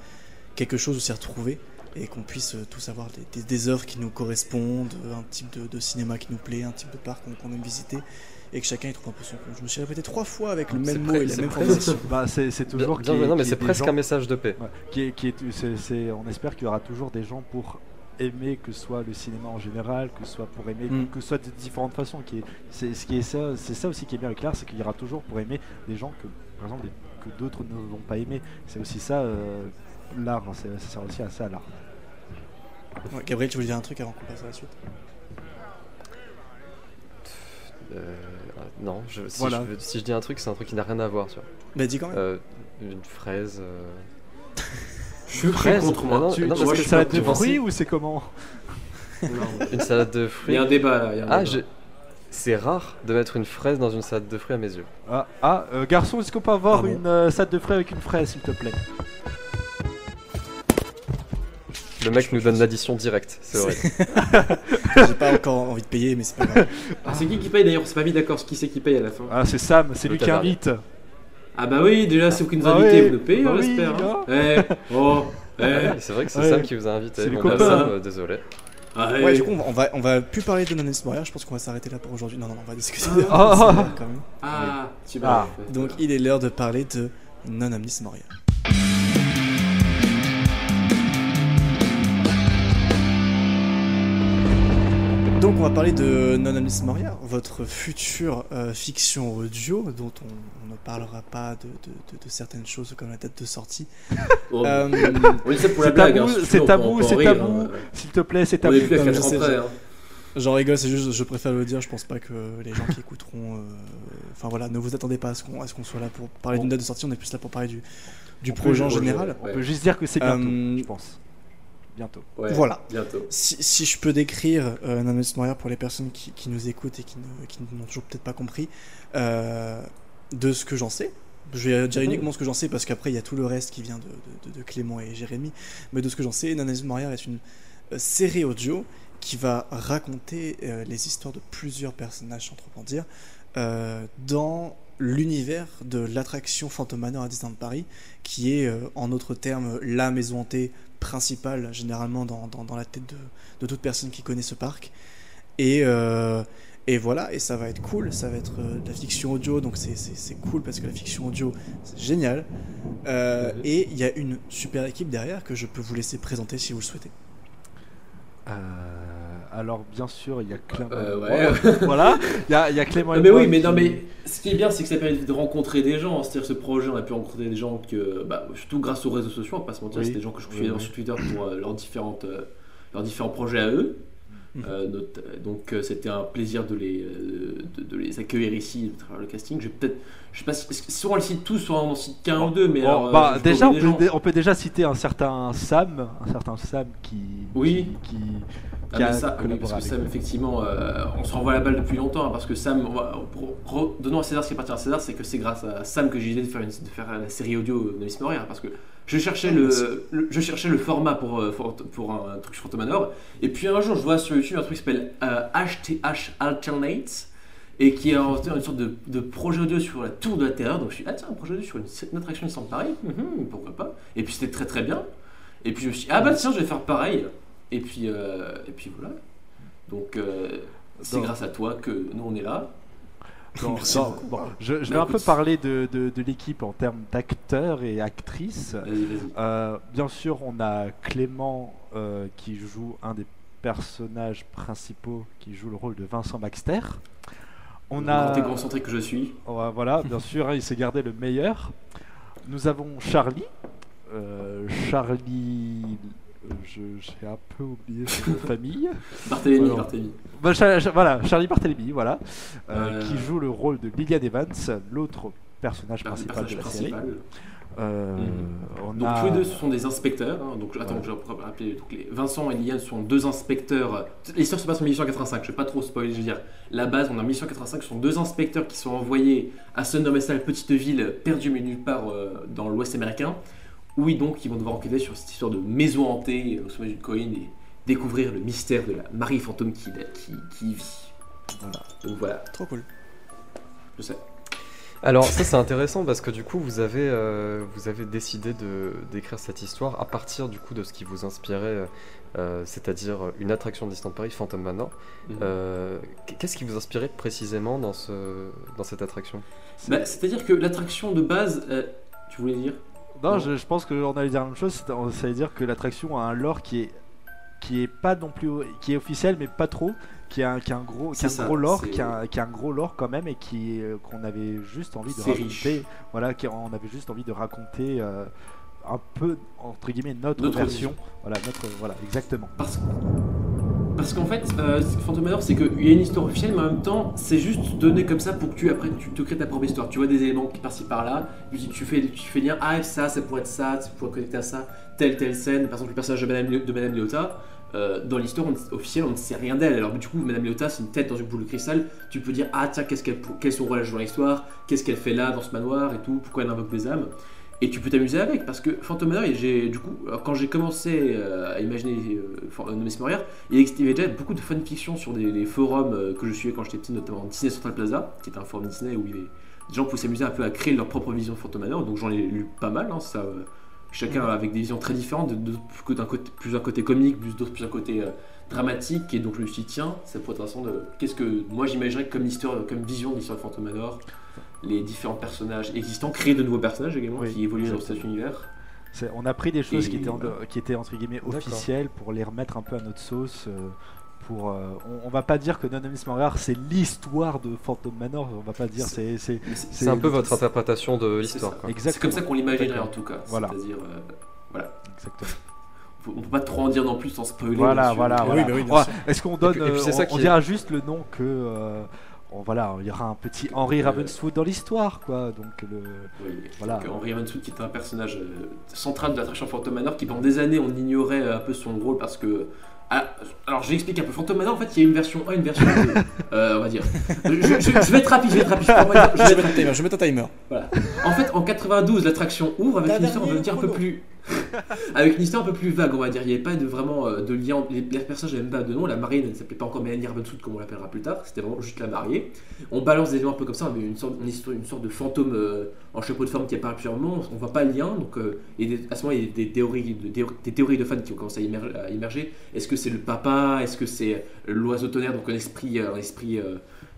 quelque chose où s'y retrouver et qu'on puisse euh, tous avoir des, des- des œuvres qui nous correspondent, un type de, de cinéma qui nous plaît, un type de parc qu'on qu'on aime visiter et que chacun y trouve un peu son compte. Je me suis répété trois fois avec le même mot et la même formation. Bah, c'est toujours non, mais c'est presque gens- un message de paix. Ouais, qui est- qui on espère qu'il y aura toujours des gens pour aimer que ce soit le cinéma en général, que ce soit pour aimer, Mm. que ce soit de différentes façons. Qui est, c'est ce qui est ça, c'est ça aussi qui est bien avec l'art, c'est qu'il y aura toujours pour aimer des gens que, par exemple, que d'autres ne vont pas aimer. C'est aussi ça euh, l'art, hein, c'est ça sert aussi à ça l'art. Ouais, Gabriel, tu voulais dire un truc avant qu'on passe à la suite? Euh, non, je- si, Voilà. je, veux- si je dis un truc, c'est un truc qui n'a rien à voir, tu vois. Bah dis quand même. Euh, une fraise. euh, <laughs> Je suis Fraise, contre moi. non, tu, non, tu parce veux que <laughs> une salade de fruits ou c'est comment? Non, Une salade de Il fruits. y a un débat là. il y a un Ah, débat. je- c'est rare de mettre une fraise dans une salade de fruits à mes yeux. Ah, ah, euh, garçon, est-ce qu'on peut avoir Pardon une euh, salade de fruits avec une fraise, s'il te plaît? Le mec nous donne l'addition directe, c'est vrai. <laughs> J'ai pas encore envie de payer, mais c'est pas grave. Ah, c'est qui qui paye d'ailleurs C'est pas mis d'accord, qui c'est qui paye à la fin Ah, c'est Sam, c'est lui qui invite. Ah bah oui, déjà, c'est vous qui nous Ah invitez, vous nous payez, bah on l'espère. les hein. Eh, oh, eh. <laughs> C'est vrai que c'est Ouais. Sam qui vous a invité. C'est bah, Sam, hein. euh, désolé. Ah, Ouais, eh. du coup, on va, on va plus parler de Nonis Moria. Je pense qu'on va s'arrêter là pour aujourd'hui. Non, non, on va discuter. Ah. <laughs> Ah. Quand même. Ah, tu Ah. Donc, il est l'heure de parler de Non Omnis Moria. Donc, on va parler de Non Omnis Moria, votre future euh, fiction audio, dont on, on ne parlera pas de, de- de- de certaines choses comme la date de sortie. Oh, Euh, c'est tabou, hein, c'est tabou, c'est tabou. hein. S'il te plaît, c'est On ta est plus à Non, mais 4 ans c'est- près. hein. J'en rigole, c'est juste, je préfère le dire, je pense pas que les gens qui écouteront. euh, Enfin voilà, ne vous attendez pas à ce qu'on soit là pour parler d'une date de sortie, on est plus là pour parler du, du projet en général. On Ouais. peut juste dire que c'est bientôt, Euh, je pense. Bientôt. Ouais, Voilà. Bientôt. Si, si je peux décrire euh, Nameless Moria pour les personnes qui, qui nous écoutent et qui n'ont toujours peut-être pas compris, euh, de ce que j'en sais, je vais dire Mhm. uniquement ce que j'en sais parce qu'après il y a tout le reste qui vient de, de- de- de Clément et Jérémy, mais de ce que j'en sais, Nameless Moria est une euh, série audio qui va raconter euh, les histoires de plusieurs personnages, sans trop en dire, euh, dans l'univers de l'attraction Phantom Manor à Disneyland Paris, qui est, euh, en d'autres termes, la maison hantée principale, généralement dans, dans, dans la tête de, de toute personne qui connaît ce parc. Et, euh, et voilà, et ça va être cool, ça va être euh, de la fiction audio, donc c'est- cool parce que la fiction audio, c'est génial. Euh. Et il y a une super équipe derrière que je peux vous laisser présenter si vous le souhaitez. Euh, alors, bien sûr, il y a Clément. Euh, ouais. <laughs> voilà, il y a, il y a Clément Ah, mais oui, mais qui- non, mais ce qui est bien, c'est que ça permet de rencontrer des gens. hein. C'est-à-dire, ce projet, on a pu rencontrer des gens que, bah, surtout grâce aux réseaux sociaux, on va pas se mentir, Oui. c'est des gens que je Oui, suivais oui. sur Twitter pour euh, leurs, différentes, euh, leurs différents projets à eux. Mhm. Euh, donc, euh, c'était un plaisir de les, euh, de, de les accueillir ici, de travers le casting. Je vais peut-être, je sais pas si, soit on les cite tous, soit on en cite qu'un Bon, ou deux, mais bon, alors, bah, déjà, on peut, on peut déjà citer un certain Sam, un certain Sam qui, Oui. qui, qui, Ah, mais ça, oui, collaboré parce que Sam, effectivement, euh, on se renvoie la balle depuis longtemps, hein, parce que Sam, donnons à César ce qui appartient à César, c'est que c'est grâce à Sam que j'ai l'idée de faire, une- de faire la série audio de Miss Moria, parce que je cherchais, Ah, le, le- je cherchais le format pour, euh, pour, pour un, truc sur Phantom Manor, et puis un jour je vois sur YouTube un truc qui s'appelle euh, HTH Alternate, et qui est en- une sorte de, de projet audio sur la tour de la terreur, donc je suis ah tiens, un projet audio sur une, une attraction Disneyland Paris, Mhm, pourquoi pas, et puis c'était très très bien, et puis je me suis dit, ah bah tiens, je vais faire pareil, et puis, euh, et puis voilà. Donc euh, c'est grâce à toi que nous on est là. <laughs> Bon, je, je vais Bah, un peu parler de, de- de l'équipe en termes d'acteurs et actrices. Euh, bien sûr, on a Clément euh, qui joue un des personnages principaux, qui joue le rôle de Vincent Baxter. On Le a, grand égocentré que je suis. Voilà, bien <laughs> sûr, hein, il s'est gardé le meilleur. Nous avons Charlie. Euh, Charlie, j'ai un peu oublié son famille. <laughs> Barthélémy. Bah, Cha- Cha- voilà, Charlie Barthélemy, voilà, euh, Euh. qui joue le rôle de Lillian Evans, l'autre personnage principal personnage de la série. principal. Euh, on Donc a... tous les deux ce sont des inspecteurs. hein. Donc attends, Ouais. je vais rappeler. Donc, les Vincent et Liliane sont deux inspecteurs. L'histoire se passe en 1885. Je vais pas trop spoiler. Je veux dire, la base, on est en 1885. Ce sont deux inspecteurs qui sont envoyés à Sundermestal, petite ville perdue mais nulle part euh, dans l'Ouest américain. Oui, donc ils vont devoir enquêter sur cette histoire de maison hantée au sommet d'une colline et découvrir le mystère de la Marie fantôme qui, qui, vit. Voilà. Donc voilà, Trop cool. je sais. Alors ça c'est intéressant parce que du coup vous avez, euh, vous avez décidé de d'écrire cette histoire à partir du coup de ce qui vous inspirait, euh, c'est-à-dire une attraction de Disneyland Paris, Phantom Manor. Mhm. Euh, Qu'est-ce qui vous inspirait précisément dans, ce, dans cette attraction? Bah, C'est-à-dire que l'attraction de base, euh, tu voulais dire? Non, je, je pense qu'on allait dire la même chose. Ça veut dire que l'attraction a un lore qui est qui est pas non plus qui est officiel mais pas trop qui a un, qui a un gros qui a un ça, gros lore qui a, qui a un gros lore quand même et qui euh, qu'on avait juste envie de raconter riche. voilà on avait juste envie de raconter euh, un peu entre guillemets notre, Notre version voilà notre voilà exactement Parce, parce qu'en fait, euh, Phantom Manor, c'est qu'il y a une histoire officielle, mais en même temps, c'est juste donné comme ça pour que tu, après, tu te crées ta propre histoire. Tu vois des éléments qui par-ci par-là, tu fais, tu fais lire, ah, ça, ça pourrait être ça, tu pourrais connecter à ça, telle, telle scène. Par exemple, le personnage de Madame, de Léota, euh, dans l'histoire officielle, on ne sait rien d'elle. Alors, du coup, Madame Léota, c'est une tête dans une boule de cristal. Tu peux dire, ah, tiens, qu'est-ce qu'elle, quel est son rôle à jouer dans l'histoire, qu'est-ce qu'elle fait là, dans ce manoir et tout, pourquoi elle invoque des âmes. Et tu peux t'amuser avec parce que Phantom Manor, et j'ai du coup, quand j'ai commencé euh, à imaginer euh, Nomis Moria, il existait déjà beaucoup de fanfiction sur des, des forums euh, que je suivais quand j'étais petit, notamment Disney Central Plaza, qui est un forum Disney où il y avait- des gens pouvaient s'amuser un peu à créer leur propre vision de Phantom Manor. Donc j'en ai lu pas mal, hein, ça, euh, chacun avec des visions très différentes, de- de- que d'un côté, plus un côté comique, plus d'autres plus un côté euh, dramatique. Et donc je me suis dit, tiens, ça pourrait être intéressant de. Qu'est-ce que moi j'imaginerais comme histoire, comme vision de l'histoire de Phantom Manor les différents personnages existants, créer de nouveaux personnages également Oui, qui évoluent dans cet univers. On a pris des choses Et qui étaient, en- voilà. qui étaient entre guillemets officielles pour les remettre un peu à notre sauce. euh, pour, euh, on, on va pas dire que Nonomis Moriar c'est l'histoire de Phantom Manor. On va pas dire c'est c'est un peu votre interprétation de l'histoire. C'est comme ça qu'on l'imaginerait en tout cas. Voilà. C'est-à-dire, euh, voilà. exactement. On peut pas trop en dire non plus sans spoiler. Voilà, voilà, Oui, voilà. oui, Ouais, sûr. Est-ce qu'on donne Et puis- et puis c'est ça on, qui on est- dira juste le nom que euh, on- voilà, il y aura un petit Henry Euh, Ravenswood dans l'histoire quoi. Donc le Oui. Voilà. Donc, Henry Ravenswood qui est un personnage euh, central de l'attraction Phantom Manor qui pendant des années on ignorait euh, un peu son rôle parce que ah, alors j'explique un peu Phantom Manor en fait il y a une version 1 une version 2 <laughs> euh, on va dire je, je- je vais être rapide je vais être rapide je, vais être mettre un timer. Je vais mettre un timer. Voilà. En fait, en 92, l'attraction ouvre avec une histoire, on va dire, un peu plus. <laughs> avec une histoire un peu plus vague, on va dire. Il n'y avait pas de, vraiment euh, de lien. Les, les personnages n'avaient même pas de nom. La mariée ne s'appelait pas encore Mélanie Ravenswood, comme on l'appellera plus tard. C'était vraiment juste la mariée. On balance des éléments un peu comme ça. On une sorte, une sorte de fantôme euh, en chapeau de forme qui apparaît plusieurs moments. On voit pas le lien. Donc, euh, à ce moment, il y a des théories, de, des, théories de fans qui ont commencé à émer- à émerger. Est-ce que c'est le papa? Est-ce que c'est l'oiseau tonnerre, donc un esprit, un esprit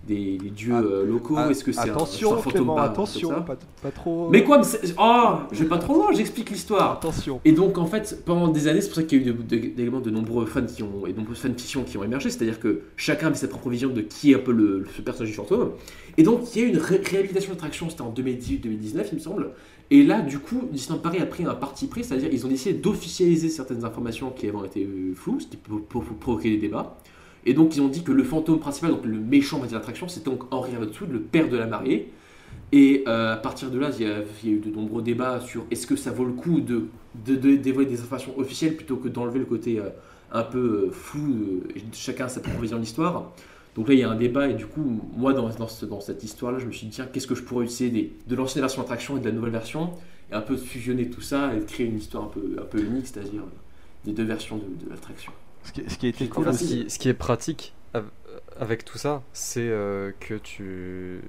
des, des dieux Ah, euh, locaux Ah, Est-ce que c'est un- attention un, fantôme Clément, pas- attention, pas, pas trop. mais quoi mais Oh Je vais pas trop loin, j'explique l'histoire. Attention. Et donc en fait, pendant des années, c'est pour ça qu'il y a eu de, de- également de nombreux fans qui ont, et de nombreuses fanfictions qui ont émergé, c'est-à-dire que chacun avait sa propre vision de qui est un peu le, ce personnage du fantôme. Et donc il y a eu une ré- réhabilitation d'attraction, c'était en 2018-2019 il me semble. Et là, du coup, Disneyland Paris a pris un parti pris, c'est-à-dire ils ont décidé d'officialiser certaines informations qui avaient été euh, floues, c'était pour, pour- pour provoquer des débats. Et donc ils ont dit que le fantôme principal, donc le méchant de l'attraction, c'était donc Henry Ravenswood, le père de la mariée. Et euh, à partir de là, il y, a, eu de nombreux débats sur est-ce que ça vaut le coup de, dévoiler des informations officielles plutôt que d'enlever le côté euh, un peu euh, flou, chacun sa propre vision de l'histoire. Donc là, il y a un débat, et du coup, moi, dans, dans, ce- dans cette histoire-là, je me suis dit, tiens, qu'est-ce que je pourrais utiliser de l'ancienne version attraction et de la nouvelle version, et un peu fusionner tout ça et créer une histoire un peu, un peu unique, c'est-à-dire euh, des deux versions de l'attraction. Ce qui, ce qui a été J'ai cool En fait, compris. ce, aussi. qui, ce qui est pratique av- avec tout ça, c'est euh, que tu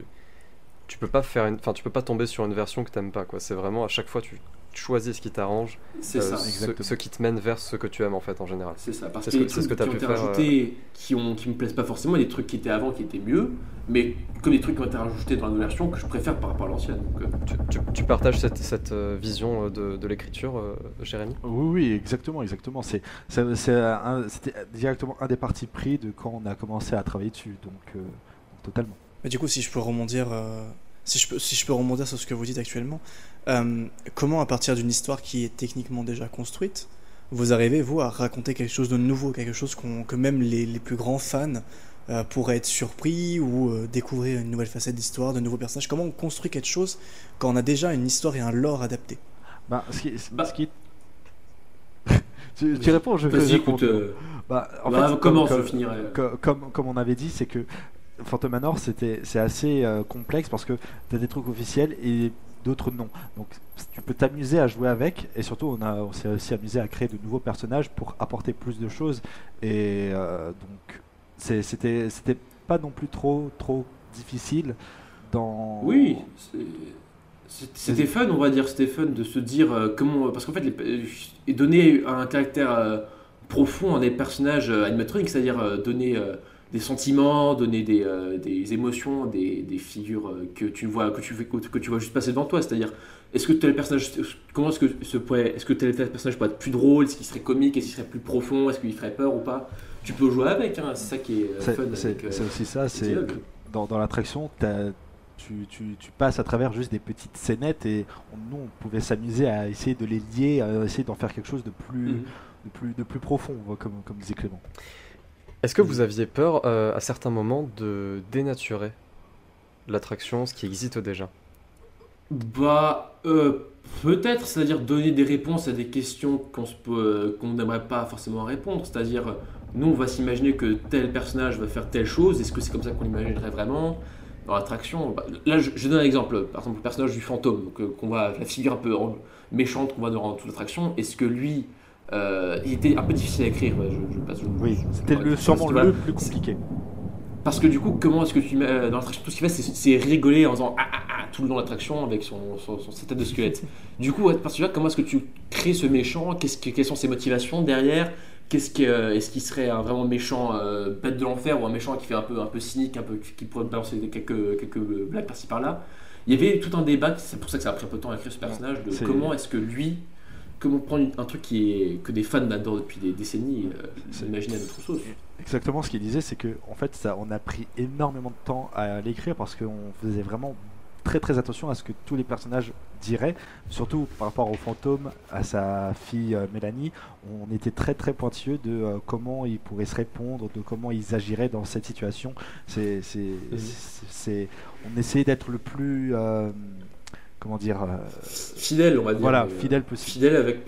tu peux pas faire une, enfin tu peux pas tomber sur une version que t'aimes pas quoi. C'est vraiment à chaque fois tu choisis ce qui t'arrange, C'est euh, ça. ce, qui te mène vers ce que tu aimes en fait en général. C'est ça, parce qu'il y a ce des que- c'est ce trucs que t'as qui ont été euh, rajoutés qui, ont, qui me plaisent pas forcément, des trucs qui étaient avant qui étaient mieux, mais comme des trucs qui ont été rajoutés dans la nouvelle version que je préfère par rapport à l'ancienne. Donc, euh, Tu, tu- tu partages cette, cette vision de, de l'écriture, euh, Jérémy? Oui, oui, exactement, exactement. C'est, c'était directement un des partis pris de quand on a commencé à travailler dessus, donc euh, totalement. Mais du coup, si je peux rebondir, euh, si je peux, si je peux rebondir sur ce que vous dites actuellement, euh, comment à partir d'une histoire qui est techniquement déjà construite, vous arrivez vous à raconter quelque chose de nouveau, quelque chose que même les, les plus grands fans euh, pourraient être surpris ou euh, découvrir une nouvelle facette d'histoire, de nouveaux personnages? Comment on construit quelque chose quand on a déjà une histoire et un lore adapté? Bah, ce qui, Bah. ce <laughs> qui- tu, tu réponds, je écoute, Bah, en bah, fait, commence, comme, je finirai? euh. comme, comme, comme on avait dit, c'est que Phantom Manor, c'était, c'est assez euh, complexe parce que tu as des trucs officiels et d'autres non. Donc tu peux t'amuser à jouer avec et surtout on, a, on s'est aussi amusé à créer de nouveaux personnages pour apporter plus de choses. Et euh, donc c'est- c'était, c'était pas non plus trop, trop difficile dans... Oui, c'est- c'était fun, on va dire, c'était fun de se dire euh, comment. Parce qu'en fait, les- et donner un caractère euh, profond à des personnages euh, animatroniques, c'est-à-dire donner des sentiments, donner des, euh, des émotions, des, des figures euh, que tu vois que tu, que tu vois juste passer devant toi, c'est-à-dire est-ce que tel personnage, comment est-ce que ce pourrait, est-ce que tel, tel personnage pourrait être plus drôle, est-ce qu'il serait comique, est-ce qu'il serait plus profond, est-ce qu'il ferait peur ou pas? Tu peux jouer avec, hein, c'est ça qui est euh, C'est, fun. c'est- euh, aussi ça, c'est dans, dans l'attraction, tu, tu, tu passes à travers juste des petites scénettes et on- nous on pouvait s'amuser à essayer de les lier, à essayer d'en faire quelque chose de plus, Mhm. de plus, de plus profond, comme, comme disait Clément. Est-ce que vous aviez peur euh, à certains moments de dénaturer l'attraction, ce qui existe déjà? Bah, euh, peut-être, c'est-à-dire donner des réponses à des questions qu'on euh, qu'on n'aimerait pas forcément répondre. C'est-à-dire, nous, on va s'imaginer que tel personnage va faire telle chose. Est-ce que c'est comme ça qu'on l'imaginerait vraiment dans l'attraction? Bah, là, je, je donne un exemple. Par exemple, le personnage du fantôme, voit, la figure un peu méchante qu'on voit durant toute l'attraction. Est-ce que lui, euh, il était un peu difficile à écrire je, je passe- je- Oui, c'était le, sûrement le plus compliqué. Parce que du coup, comment est-ce que tu mets euh, dans l'attraction Tout ce qu'il fait, c'est- rigoler en faisant ah, ah, ah tout le long de l'attraction avec son, son, son- sa tête de squelette. <laughs> Du coup, à partir de là, comment est-ce que tu crées ce méchant? Que, Quelles sont ses motivations derrière? Qu'est-ce que, euh, Est-ce qu'il serait un vraiment méchant euh, bête de l'enfer ou un méchant qui fait un peu, un peu cynique, un peu, qui pourrait balancer quelques, quelques blagues par-ci par-là? Il y avait tout un débat, c'est pour ça que ça a pris un peu de temps à écrire ce personnage, de comment est-ce que lui, comment prendre un truc qui est, que des fans adorent depuis des décennies, euh, s'imaginer à notre sauce. Exactement ce qu'il disait, c'est que en fait, ça, on a pris énormément de temps à l'écrire parce qu'on faisait vraiment très très attention à ce que tous les personnages diraient, surtout par rapport au fantôme, à sa fille euh, Mélanie. On était très très pointilleux de euh, comment ils pourraient se répondre, de comment ils agiraient dans cette situation. C'est, c'est, c'est- c'est- on essayait d'être le plus, euh, comment dire, euh, Fidèle, on va dire. voilà, mais, euh, fidèle possible. fidèle avec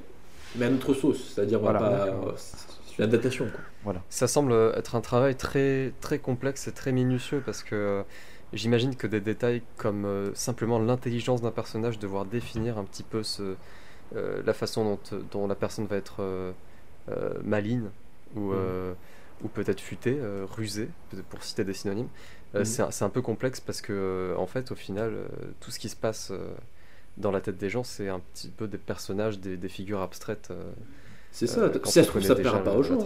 mais à notre sauce c'est-à-dire Voilà. pas euh, c'est une adaptation quoi. Ça semble être un travail très, très complexe et très minutieux parce que euh, j'imagine que des détails comme euh, simplement l'intelligence d'un personnage, devoir définir un petit peu ce, euh, la façon dont, dont la personne va être euh, euh, maligne ou, euh, ou peut-être futée, euh, rusée, peut-être pour citer des synonymes, euh, Mhm. c'est un- peu complexe parce que euh, en fait au final euh, tout ce qui se passe dans la tête des gens c'est un petit peu des personnages, des, des figures abstraites. Euh, c'est ça euh, si quand ça se trouve ça déjà plaira pas aux gens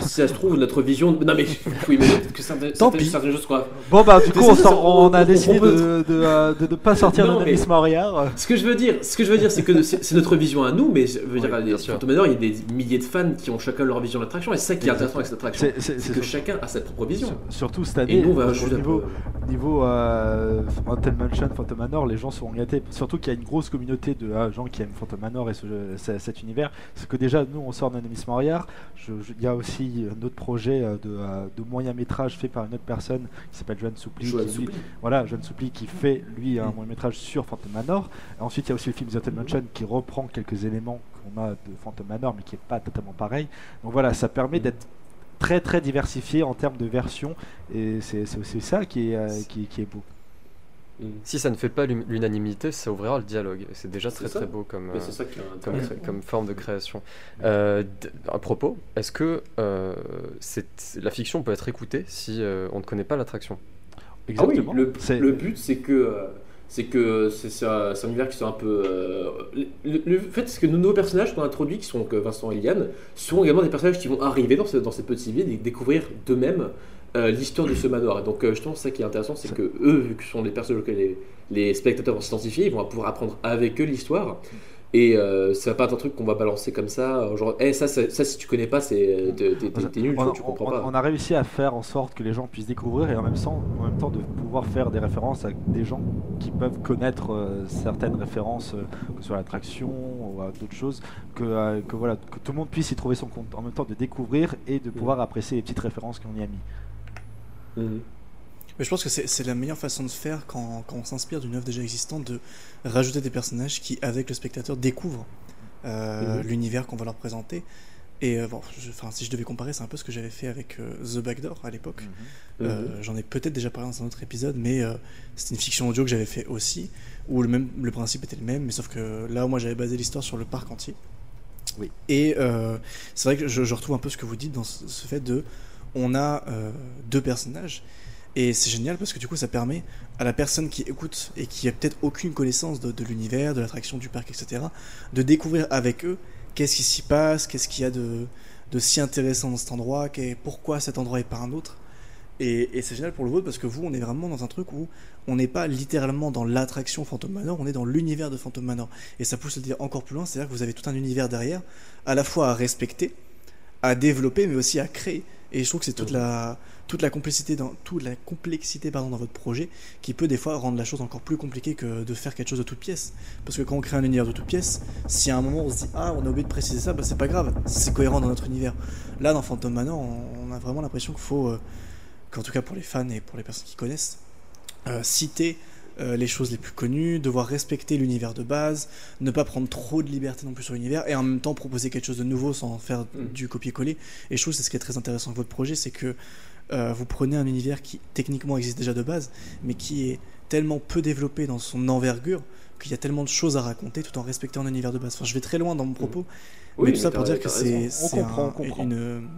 si ça se trouve notre vision non mais <laughs> oui mais peut-être que certaines, Tant pis. certaines choses quoi Bon bah du coup, on, ça, sort- on- on a décidé peut- de de, euh, de ne pas <laughs> sortir mais- Moriard. ce que je veux dire ce que je veux dire c'est que c'est notre vision à nous mais je veux dire Oui. Phantom Manor, il y a des milliers de fans qui ont chacun leur vision de l'attraction et c'est ça qui est intéressant avec cette attraction C'est- que sur- chacun a sa propre vision sur- surtout cette année, et nous on va au juste un niveau, niveau euh, Haunted Mansion, Phantom Manor, les gens seront gâtés. Surtout qu'il y a une grosse communauté de euh, gens qui aiment Phantom Manor et ce- ce- cet univers. C'est que déjà, nous, on sort d'Anamis Moriard. Il y a aussi un autre projet euh, de, euh, de moyen métrage fait par une autre personne qui s'appelle Joanne Soupli. Joanne qui, lui-. Voilà, Joanne Soupli qui fait, lui, un moyen métrage sur Phantom Manor. Et ensuite, il y a aussi le film The Haunted Mansion qui reprend quelques éléments qu'on a de Phantom Manor, mais qui n'est pas totalement pareil. Donc voilà, ça permet d'être très très diversifié en termes de versions et c'est c'est aussi ça qui est, euh, qui, qui est beau. Si ça ne fait pas l'unanimité, ça ouvrira le dialogue. Et c'est déjà très ça. très beau comme, euh, ça qui comme, forme de création. Euh, d- à propos, est-ce que euh, la fiction peut être écoutée si euh, on ne connaît pas l'attraction? Ah oui, Exactement. le, but c'est que euh, c'est que c'est un, univers qui soit un peu. euh, le, le fait c'est que nos nouveaux personnages qu'on a introduits, qui sont que Vincent et Liane, seront également des personnages qui vont arriver dans, ce, dans cette petite ville et découvrir d'eux-mêmes euh, l'histoire de ce manoir. Et donc euh, justement, ça qui est intéressant, c'est que eux, vu que ce sont des personnages auxquels les, les spectateurs vont s'identifier, ils vont pouvoir apprendre avec eux l'histoire. Et euh, ça va pas être un truc qu'on va balancer comme ça, euh, genre, Eh, ça, ça, ça, si tu connais pas, c'est t'es t'es- nul, tu, on, tu comprends on- pas. on a réussi à faire en sorte que les gens puissent découvrir et en même temps, en même temps de pouvoir faire des références à des gens qui peuvent connaître euh, certaines références, euh, que ce soit à l'attraction ou à d'autres choses, que, euh, que voilà, que tout le monde puisse y trouver son compte, en même temps de découvrir et de pouvoir apprécier les petites références qu'on y a mis. Mhm. Mais je pense que c'est la meilleure façon de faire quand, quand on s'inspire d'une œuvre déjà existante, de rajouter des personnages qui, avec le spectateur, découvrent euh, Mhm. l'univers qu'on va leur présenter. Et euh, bon, je- enfin, si je devais comparer, c'est un peu ce que j'avais fait avec euh, The Backdoor à l'époque. Euh, Mhm. J'en ai peut-être déjà parlé dans un autre épisode, mais euh, c'était une fiction audio que j'avais fait aussi, où le, même, le principe était le même, mais sauf que là, moi, j'avais basé l'histoire sur le parc entier. Oui. Et euh, c'est vrai que je, je retrouve un peu ce que vous dites dans ce, ce fait de, on a euh, deux personnages, et c'est génial parce que du coup, ça permet à la personne qui écoute et qui a peut-être aucune connaissance de, l'univers, de l'attraction du parc, etc., de découvrir avec eux qu'est-ce qui s'y passe, qu'est-ce qu'il y a de, de si intéressant dans cet endroit, pourquoi cet endroit est pas un autre. Et, et c'est génial pour le vôtre parce que vous, on est vraiment dans un truc où on n'est pas littéralement dans l'attraction Phantom Manor, on est dans l'univers de Phantom Manor. Et ça pousse le dire encore plus loin, c'est-à-dire que vous avez tout un univers derrière, à la fois à respecter, à développer, mais aussi à créer. Et je trouve que c'est toute la, toute la complexité, dans, toute la complexité pardon, dans votre projet qui peut des fois rendre la chose encore plus compliquée que de faire quelque chose de toute pièce. Parce que quand on crée un univers de toute pièce, si à un moment on se dit ah on a oublié de préciser ça, bah, c'est pas grave, c'est cohérent dans notre univers. Là dans Phantom Manor, on, on a vraiment l'impression qu'il faut, euh, qu'en tout cas pour les fans et pour les personnes qui connaissent, euh, citer euh, les choses les plus connues, devoir respecter l'univers de base, ne pas prendre trop de liberté non plus sur l'univers et en même temps proposer quelque chose de nouveau sans faire Mm. du copier-coller. Et je trouve que c'est ce qui est très intéressant avec votre projet, c'est que euh, vous prenez un univers qui techniquement existe déjà de base, mais qui est tellement peu développé dans son envergure qu'il y a tellement de choses à raconter tout en respectant un univers de base. Enfin, je vais très loin dans mon propos, mais tout ça pour dire que c'est un- une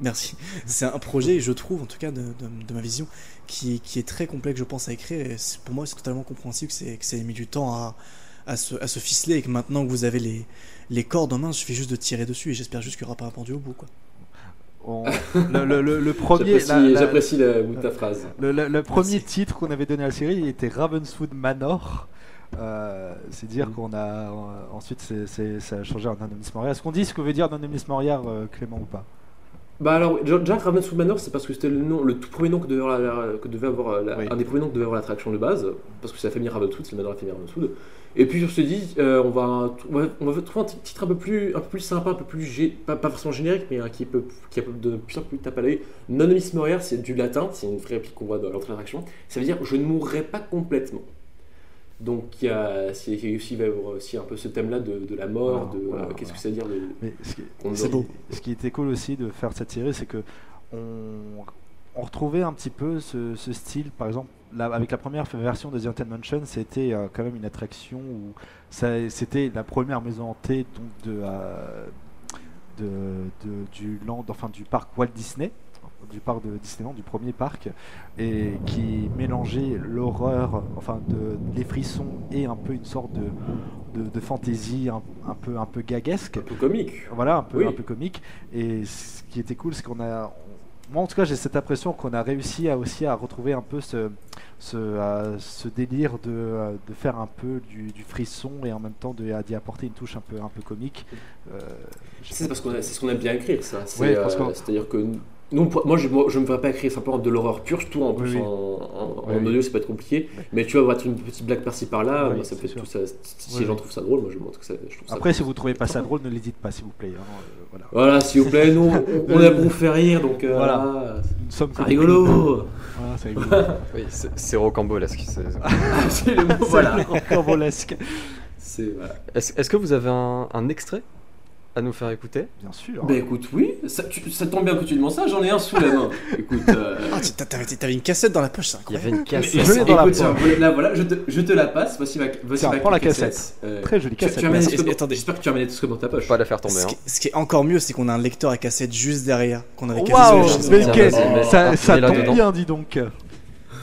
merci. C'est un projet, je trouve, en tout cas de, de- de ma vision, qui, qui est très complexe, je pense, à écrire. Et pour moi, c'est totalement compréhensible que c'est que ça ait mis du temps à, à, se, à se ficeler et que maintenant que vous avez les, les cordes en main, il suffit juste de tirer dessus et j'espère juste qu'il n'y aura pas un pendu au bout. Quoi. On- <laughs> le, le- le- le premier, J'apprécie le bout de ta phrase. le, le- le premier Merci. titre qu'on avait donné à la série était Ravenswood Manor. Euh, c'est dire Mm. qu'on a euh, ensuite ça a changé en Anonymous Moria. Est-ce qu'on dit ce que veut dire Anonymous Moria, euh, Clément ou pas? Bah alors, Ja- Jack Ravenswood Manor, c'est parce que c'était le nom, le tout premier nom que devait avoir, la- que devait avoir euh, la- Oui. un des premiers noms que devait avoir l'attraction de base, parce que c'est la famille Ravenswood, c'est le manoir de la famille Ravenswood. Et puis on se dit, euh, on, va, on, va, trouver un titre un peu plus, un peu plus sympa, un peu plus, gé- pas, pas forcément générique, mais qui peut, qui a de plus en plus tape à l'œil. Anonymous Moria, c'est du latin, c'est une vraie réplique qu'on voit dans l'entrée de l'attraction. Ça veut dire, je ne mourrai pas complètement. Donc il y a, il aussi, il va y avoir aussi un peu ce thème-là de, de la mort, Voilà, de voilà, euh, qu'est-ce que ça veut dire de, Mais ce qui, C'est beau. ce qui était cool aussi de faire cette série, c'est que on, on retrouvait un petit peu ce, ce style. Par exemple, là, avec la première version de The Haunted Mansion, c'était euh, quand même une attraction où ça- c'était la première maison hantée donc de, euh, de, de- du land, enfin du parc Walt Disney du parc de Disneyland, du premier parc, et qui mélangeait l'horreur, enfin de, les frissons et un peu une sorte de, de, de fantaisie un, un peu un peu gaguesque un peu comique. voilà un peu Oui. un peu comique et ce qui était cool c'est qu'on a moi en tout cas j'ai cette impression qu'on a réussi à aussi à retrouver un peu ce ce, euh, ce délire de, de faire un peu du, du frisson et en même temps d'y apporter une touche un peu un peu comique Euh, C'est parce qu'on a- c'est ce qu'on aime bien écrire, ça. C'est, Ouais, euh, C'est-à-dire que nous, pour- moi, je, ne me vois pas écrire simplement de l'horreur pure, surtout en Oui, oui. en, en- Oui, en oui. audio, ça peut être compliqué. Mais tu vas avoir une petite blague par-ci par-là, ça fait sûr. tout ça. Si Oui, les gens trouvent ça drôle, moi je montre que ça, je trouve ça. après si vous trouvez pas ça drôle ne l'hésitez pas s'il vous plaît hein, euh, voilà Voilà, s'il vous plaît, nous, on, <laughs> est pour vous faire rire, donc euh, Voilà. voilà. nous sommes c'est rigolo. <laughs> voilà, c'est rigolo <laughs> Oui, c'est rocambolesque. c'est- c'est le mot, voilà. rocambolesque voilà. Est-ce que vous avez un, un extrait? À nous faire écouter bien sûr Bah écoute, oui, ça, tu- ça tombe bien que tu demandes ça, j'en ai un sous la main. <laughs> écoute. euh, Ah, t'avais t'avais une cassette dans la poche, c'est Il y incroyable. avait une mais- cassette. Je l'ai dans la écoute, poche. là, voilà, je te, je te la passe. Voici ma, voici Tiens, ma prends la Euh, très jolie tu- cassette as Merci. Attendez. J'espère que tu as un magnétoscope dans ta poche. Pas la faire tomber. Ce Hein. qui, ce qui est encore mieux, c'est qu'on a un lecteur à cassette juste derrière. Qu'on avait Waouh, mais quel- vas-y, mets- ça, ça mets-la tombe dedans. bien, dis donc.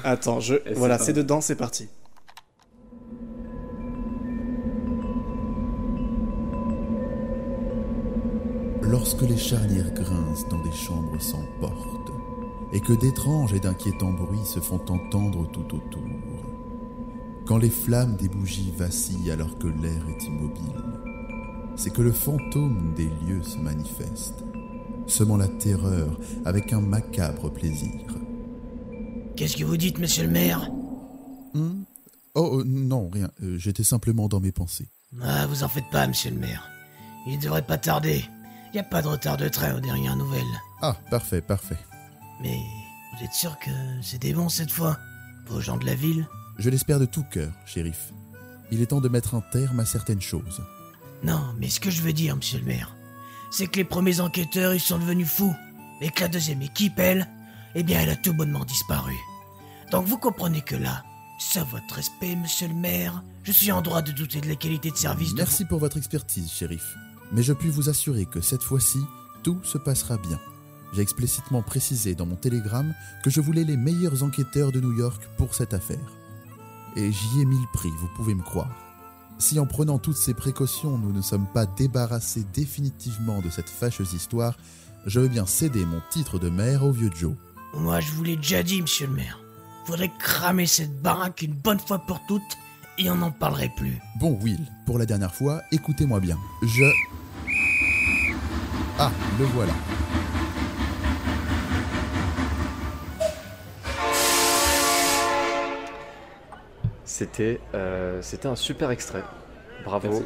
Attends, je... c'est voilà, pas c'est dedans, c'est parti. Lorsque les charnières grincent dans des chambres sans porte, et que d'étranges et d'inquiétants bruits se font entendre tout autour, quand les flammes des bougies vacillent alors que l'air est immobile, c'est que le fantôme des lieux se manifeste, semant la terreur avec un macabre plaisir. Qu'est-ce que vous dites, monsieur le maire? Hmm Oh euh, non, rien, euh, j'étais simplement dans mes pensées. Ah, vous en faites pas, monsieur le maire. Il devrait pas tarder. Y a pas de retard de train aux dernières nouvelles. Ah, parfait, parfait. Mais vous êtes sûr que c'était bon cette fois? Vos gens de la ville? Je l'espère de tout cœur, shérif. Il est temps de mettre un terme à certaines choses. Non, mais ce que je veux dire, monsieur le maire, c'est que les premiers enquêteurs, ils sont devenus fous. Et que la deuxième équipe, elle, eh bien, elle a tout bonnement disparu. Donc vous comprenez que là, c'est à votre respect, monsieur le maire, je suis en droit de douter de la qualité de service de Merci pour votre expertise, shérif. Mais je puis vous assurer que cette fois-ci, tout se passera bien. J'ai explicitement précisé dans mon télégramme que je voulais les meilleurs enquêteurs de New York pour cette affaire. Et j'y ai mis le prix, vous pouvez me croire. Si en prenant toutes ces précautions, nous ne sommes pas débarrassés définitivement de cette fâcheuse histoire, je veux bien céder mon titre de maire au vieux Joe. Moi, je vous l'ai déjà dit, monsieur le maire. Faudrait cramer cette baraque une bonne fois pour toutes et on n'en parlerait plus. Bon, Will, pour la dernière fois, écoutez-moi bien. Je... Ah, le voilà. C'était euh, c'était un super extrait. Bravo.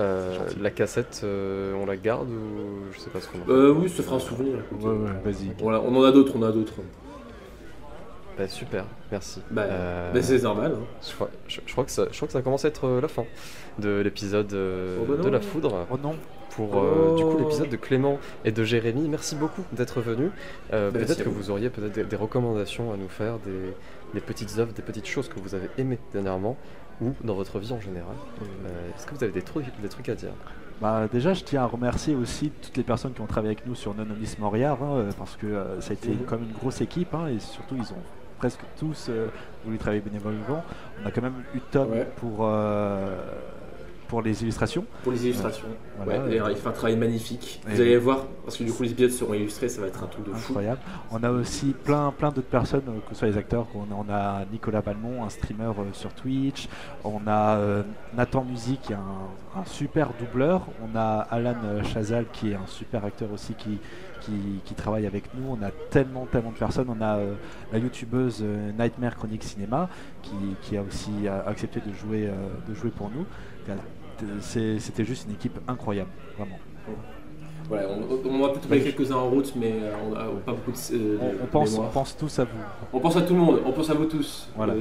Euh, la cassette, euh, on la garde ou je sais pas ce qu'on. Euh, oui, ça fera un souvenir. Ouais, ouais, vas-y. Voilà, on en a d'autres, on en a d'autres. Bah, super, merci. Bah, Euh, bah, c'est normal. hein. je, crois, je- je crois que ça, je crois que ça commence à être euh, la fin de l'épisode euh, Oh, bah de la foudre. Oh non. Pour euh, du coup Oh. l'épisode de Clément et de Jérémy. Merci beaucoup d'être venus. Euh, peut-être que vous. auriez peut-être des, des recommandations à nous faire, des, des petites œuvres, des petites choses que vous avez aimées dernièrement ou dans votre vie en général. Euh, Est-ce que vous avez des trucs, des trucs à dire? Bah, déjà, je tiens à remercier aussi toutes les personnes qui ont travaillé avec nous sur Nonomis Moriar, hein, parce que euh, ça a été comme une grosse équipe, hein, et surtout, ils ont presque tous euh, voulu travailler bénévolement. On a quand même eu Tom Ouais. pour, euh, pour les illustrations. Pour les illustrations. Voilà. ouais, d'ailleurs, il fait un travail magnifique. Et- Vous allez voir, parce que du coup, les épisodes seront illustrés, ça va être un truc de fou. Incroyable. On a aussi plein, plein d'autres personnes, euh, que ce soit les acteurs. On a, Nicolas Balmont, un streamer euh, sur Twitch. On a euh, Nathan Music, qui est un, un super doubleur. On a Alan Chazal, qui est un super acteur aussi, qui, qui, qui travaille avec nous. On a tellement, tellement de personnes. On a euh, la youtubeuse euh, Nightmare Chronique Cinéma, qui, qui a aussi euh, accepté de jouer, euh, de jouer pour nous. C'était juste une équipe incroyable, vraiment. Voilà, on, on va peut-être trouver quelques-uns en route, mais on a pas beaucoup de. euh, On, on pense, on pense tous à vous. On pense à tout le monde, on pense à vous tous. Voilà. Je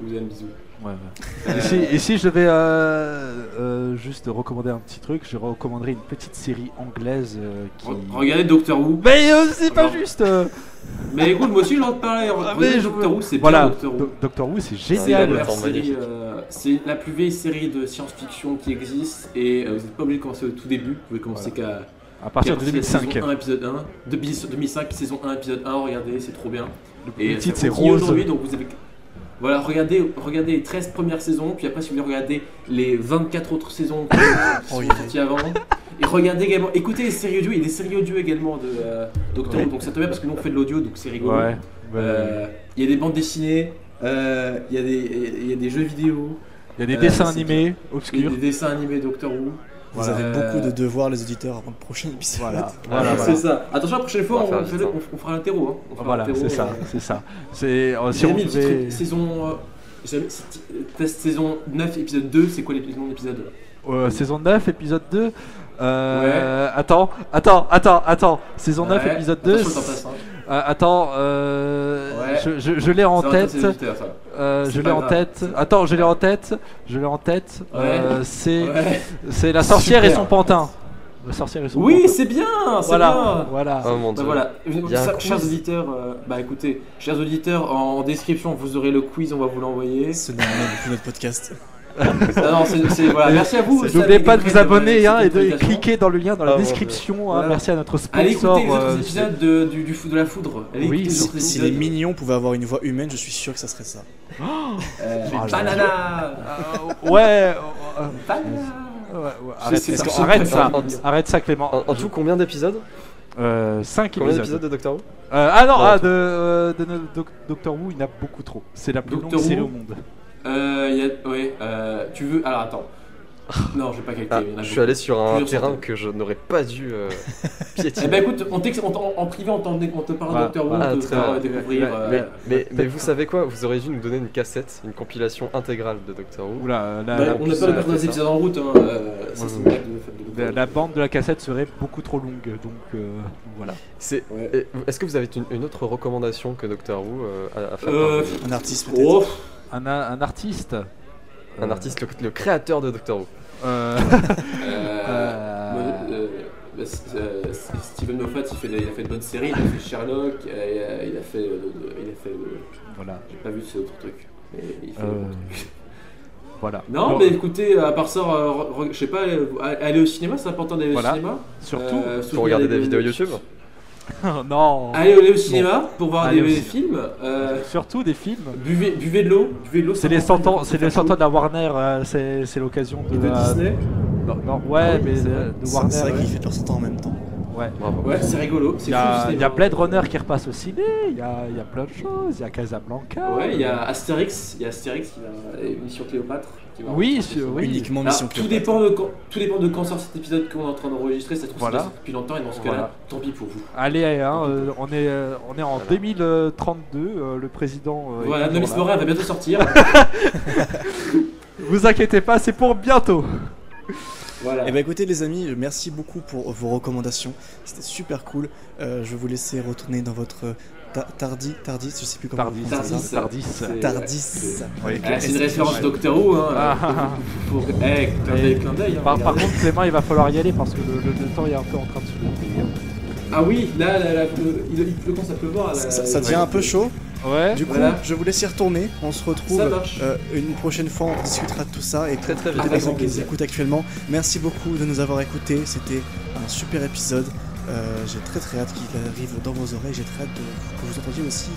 vous aime, bisous. Ouais, ouais. Et, si, et si je devais euh, euh, juste recommander un petit truc, je recommanderais une petite série anglaise euh, qui. Re- Regardez Doctor Who. Mais euh, c'est pas juste. Mais écoute, moi aussi, j'en ai parlé. Ah, Regardez mais je- Doctor Who, c'est Voilà, bien Doctor Who. Do- Doctor Who, c'est C'est la génial. euh, c'est la plus vieille série de science-fiction qui existe et euh, vous n'êtes pas obligé de commencer au tout début, vous pouvez commencer qu'à À partir de qu'à la 2005. Saison 1, épisode 1, depuis 2005, saison 1, épisode 1, regardez, c'est trop bien. Le Et titre c'est Rose. aujourd'hui, donc vous avez. Voilà, regardez, regardez les 13 premières saisons, puis après, si vous voulez regarder les 24 autres saisons qui <laughs> Oh, sont est- sorties avant. Et regardez également, écoutez les séries audio, il y a des séries audio également de euh, Doctor Who, donc ça tombe bien parce que nous on fait de l'audio, donc c'est rigolo. Ouais. Euh, Il y a des bandes dessinées, euh, il y, a des- il y a des jeux vidéo, Il y a des dessins animés il y a obscurs. des dessins animés Doctor Who. Vous Voilà. avez Euh, beaucoup de devoirs, les auditeurs, avant le prochain épisode. Voilà. <laughs> Voilà, c'est voilà. ça. Attention, la prochaine fois, On on, fait hein. on- on fera l'interro. Hein. Voilà, c'est ça, euh, c'est ça. <laughs> C'est euh, si mis devait- saison. euh, test saison 9, épisode 2, c'est quoi l'épisode l'épisode Euh, saison 9, épisode 2. Euh, Attends, attends, attends, attends. Saison 9, Ouais. épisode 2. Euh, attends, euh, Ouais. je, je- je l'ai en Ça va, tête. c'est ça. Euh, C'est je l'ai pas en grave. tête. Attends, je l'ai en tête. Je l'ai en tête. Euh, c'est Ouais. c'est la sorcière et Super. son pantin. La sorcière et son Oui, pantin. c'est bien, c'est Voilà, bien. voilà. Oh mon Bah dieu. voilà, y a un Ça, quiz. chers auditeurs, euh, bah écoutez, chers auditeurs, en, en description vous aurez le quiz, on va vous l'envoyer. Ce n'est rien depuis notre podcast. Voilà, merci à vous. N'oubliez pas de vous abonner hein, et de cliquer dans le lien dans la Ah, description. hein. Voilà. Merci à notre Allez sponsor. écouter les autres euh, épisodes de, du, du fou- de la foudre. Allez Oui, écouter les si- les mignons pouvaient avoir une voix humaine, je suis sûr que ça serait ça. Euh, <laughs> Oh banana euh, ouais. euh, Banana ouais, ouais, Je Arrête, ça, arrête ça. En- Arrête ça, Clément. En, en tout, combien d'épisodes 5 Combien épisodes. d'épisodes de Doctor Who Euh, ah non, ah, de, euh, de Doc- Doctor Who, il y en a beaucoup trop. C'est la plus Doctor longue série au monde. Euh, y a, ouais, euh, tu veux. Alors attends. Non, je vais pas calculer. Ah, il y en a Je suis beaucoup. allé sur un Plusieurs terrain centaines. que je n'aurais pas dû euh, <laughs> Eh piétiner. ben écoute, on t'ex- on t'en- en privé, on, t'en- on te parle de Voilà, Doctor Who, voilà. on Ah, te très fera bien. découvrir. euh, Mais, vous savez quoi? Vous auriez dû nous donner une cassette, une compilation intégrale de Doctor Who. Oula, la, bah, la- on n'a pas le temps ça. des épisodes en route. Hein, euh, ça, c'est une Ouais. blague de, de la- la bande de la cassette serait beaucoup trop longue. Donc euh, voilà. C'est. Ouais. et- Est-ce que vous avez une, une autre recommandation que Doctor Who euh, à, à faire Euh, Un artiste peut-être? Oh, Un, un artiste. Un artiste, le, le créateur de Doctor Who. Euh, euh, Euh, euh, bah, euh, Steven Moffat, il, fait, des- il a fait de bonnes séries, il a fait Sherlock, il a, il a fait. il a fait euh, voilà. J'ai pas vu ce autre truc. Mais il fait Euh, des bons trucs. Voilà. Non, Bon, mais écoutez, à part ça, je sais pas, aller au cinéma, c'est important d'aller Voilà. au cinéma. Surtout. Euh, Pour regarder des les- vidéos YouTube <laughs> non. Allez, aller au cinéma pour voir Allez des, films. euh, Surtout des films. buvez, buvez de l'eau. Buvez de l'eau. C'est les va 100 ans, c'est les chaud. 100 ans de la Warner. euh, c'est l'occasion de. de la- Disney. Non, non, ouais, Ah oui, mais c'est de, de C'est Warner. c'est vrai ouais. qu'ils fêtent leur 100 ans en même temps. Ouais. Bravo. Ouais, c'est rigolo. C'est Il y, a, Blade Runner qui repasse au ciné, il y a, il y a plein de choses, il y a Casablanca. Ouais, il y a Astérix. Il y a Astérix qui va. Mission Cléopâtre. qui va Oui, sur- oui. Uniquement Alors, Mission tout, Cléopâtre. dépend de quand, tout dépend de quand sort cet épisode qu'on est en train d'enregistrer. Ça se trouve Voilà. depuis longtemps et dans ce Voilà. cas-là, tant pis pour vous. Allez, hein, euh, on, est, euh, on est en Voilà. 2032, euh, le président. euh, Voilà, Nomis. Morin va bientôt sortir. <laughs> Vous inquiétez pas, c'est pour bientôt. Voilà. Et bah écoutez les amis, merci beaucoup pour vos recommandations. C'était super cool. Euh, je vais vous laisser retourner dans votre ta- tardi, tardis, je sais plus comment Tardis. Tardis. Tardis. C'est- Tardis. c'est- Oui. Ah, une référence Doctor Who, hein. Ah. <laughs> Pour... Eh, clin d'œil, clin d'œil. hein, Par, contre, Clément, il va falloir y aller parce que le, le- le temps est un peu en train de se lever. Ah oui, là, là, là, il, quand ça pleuvoir. là. Ça, ça- ça devient un peu chaud. Ouais. Du coup, Voilà. je vous laisse y retourner. On se retrouve euh, une prochaine fois. On discutera de tout ça et Très, très Avec les gens qui nous écoutent actuellement. Merci beaucoup de nous avoir écoutés. C'était un super épisode. Euh, j'ai très très hâte qu'il arrive dans vos oreilles. J'ai très hâte de- que vous entendiez aussi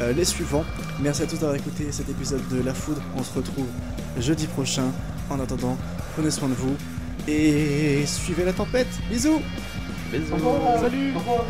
euh, les suivants. Merci à tous d'avoir écouté cet épisode de La Foudre. On se retrouve jeudi prochain. En attendant, prenez soin de vous et suivez la tempête. Bisous. Bisous. Salut Au revoir.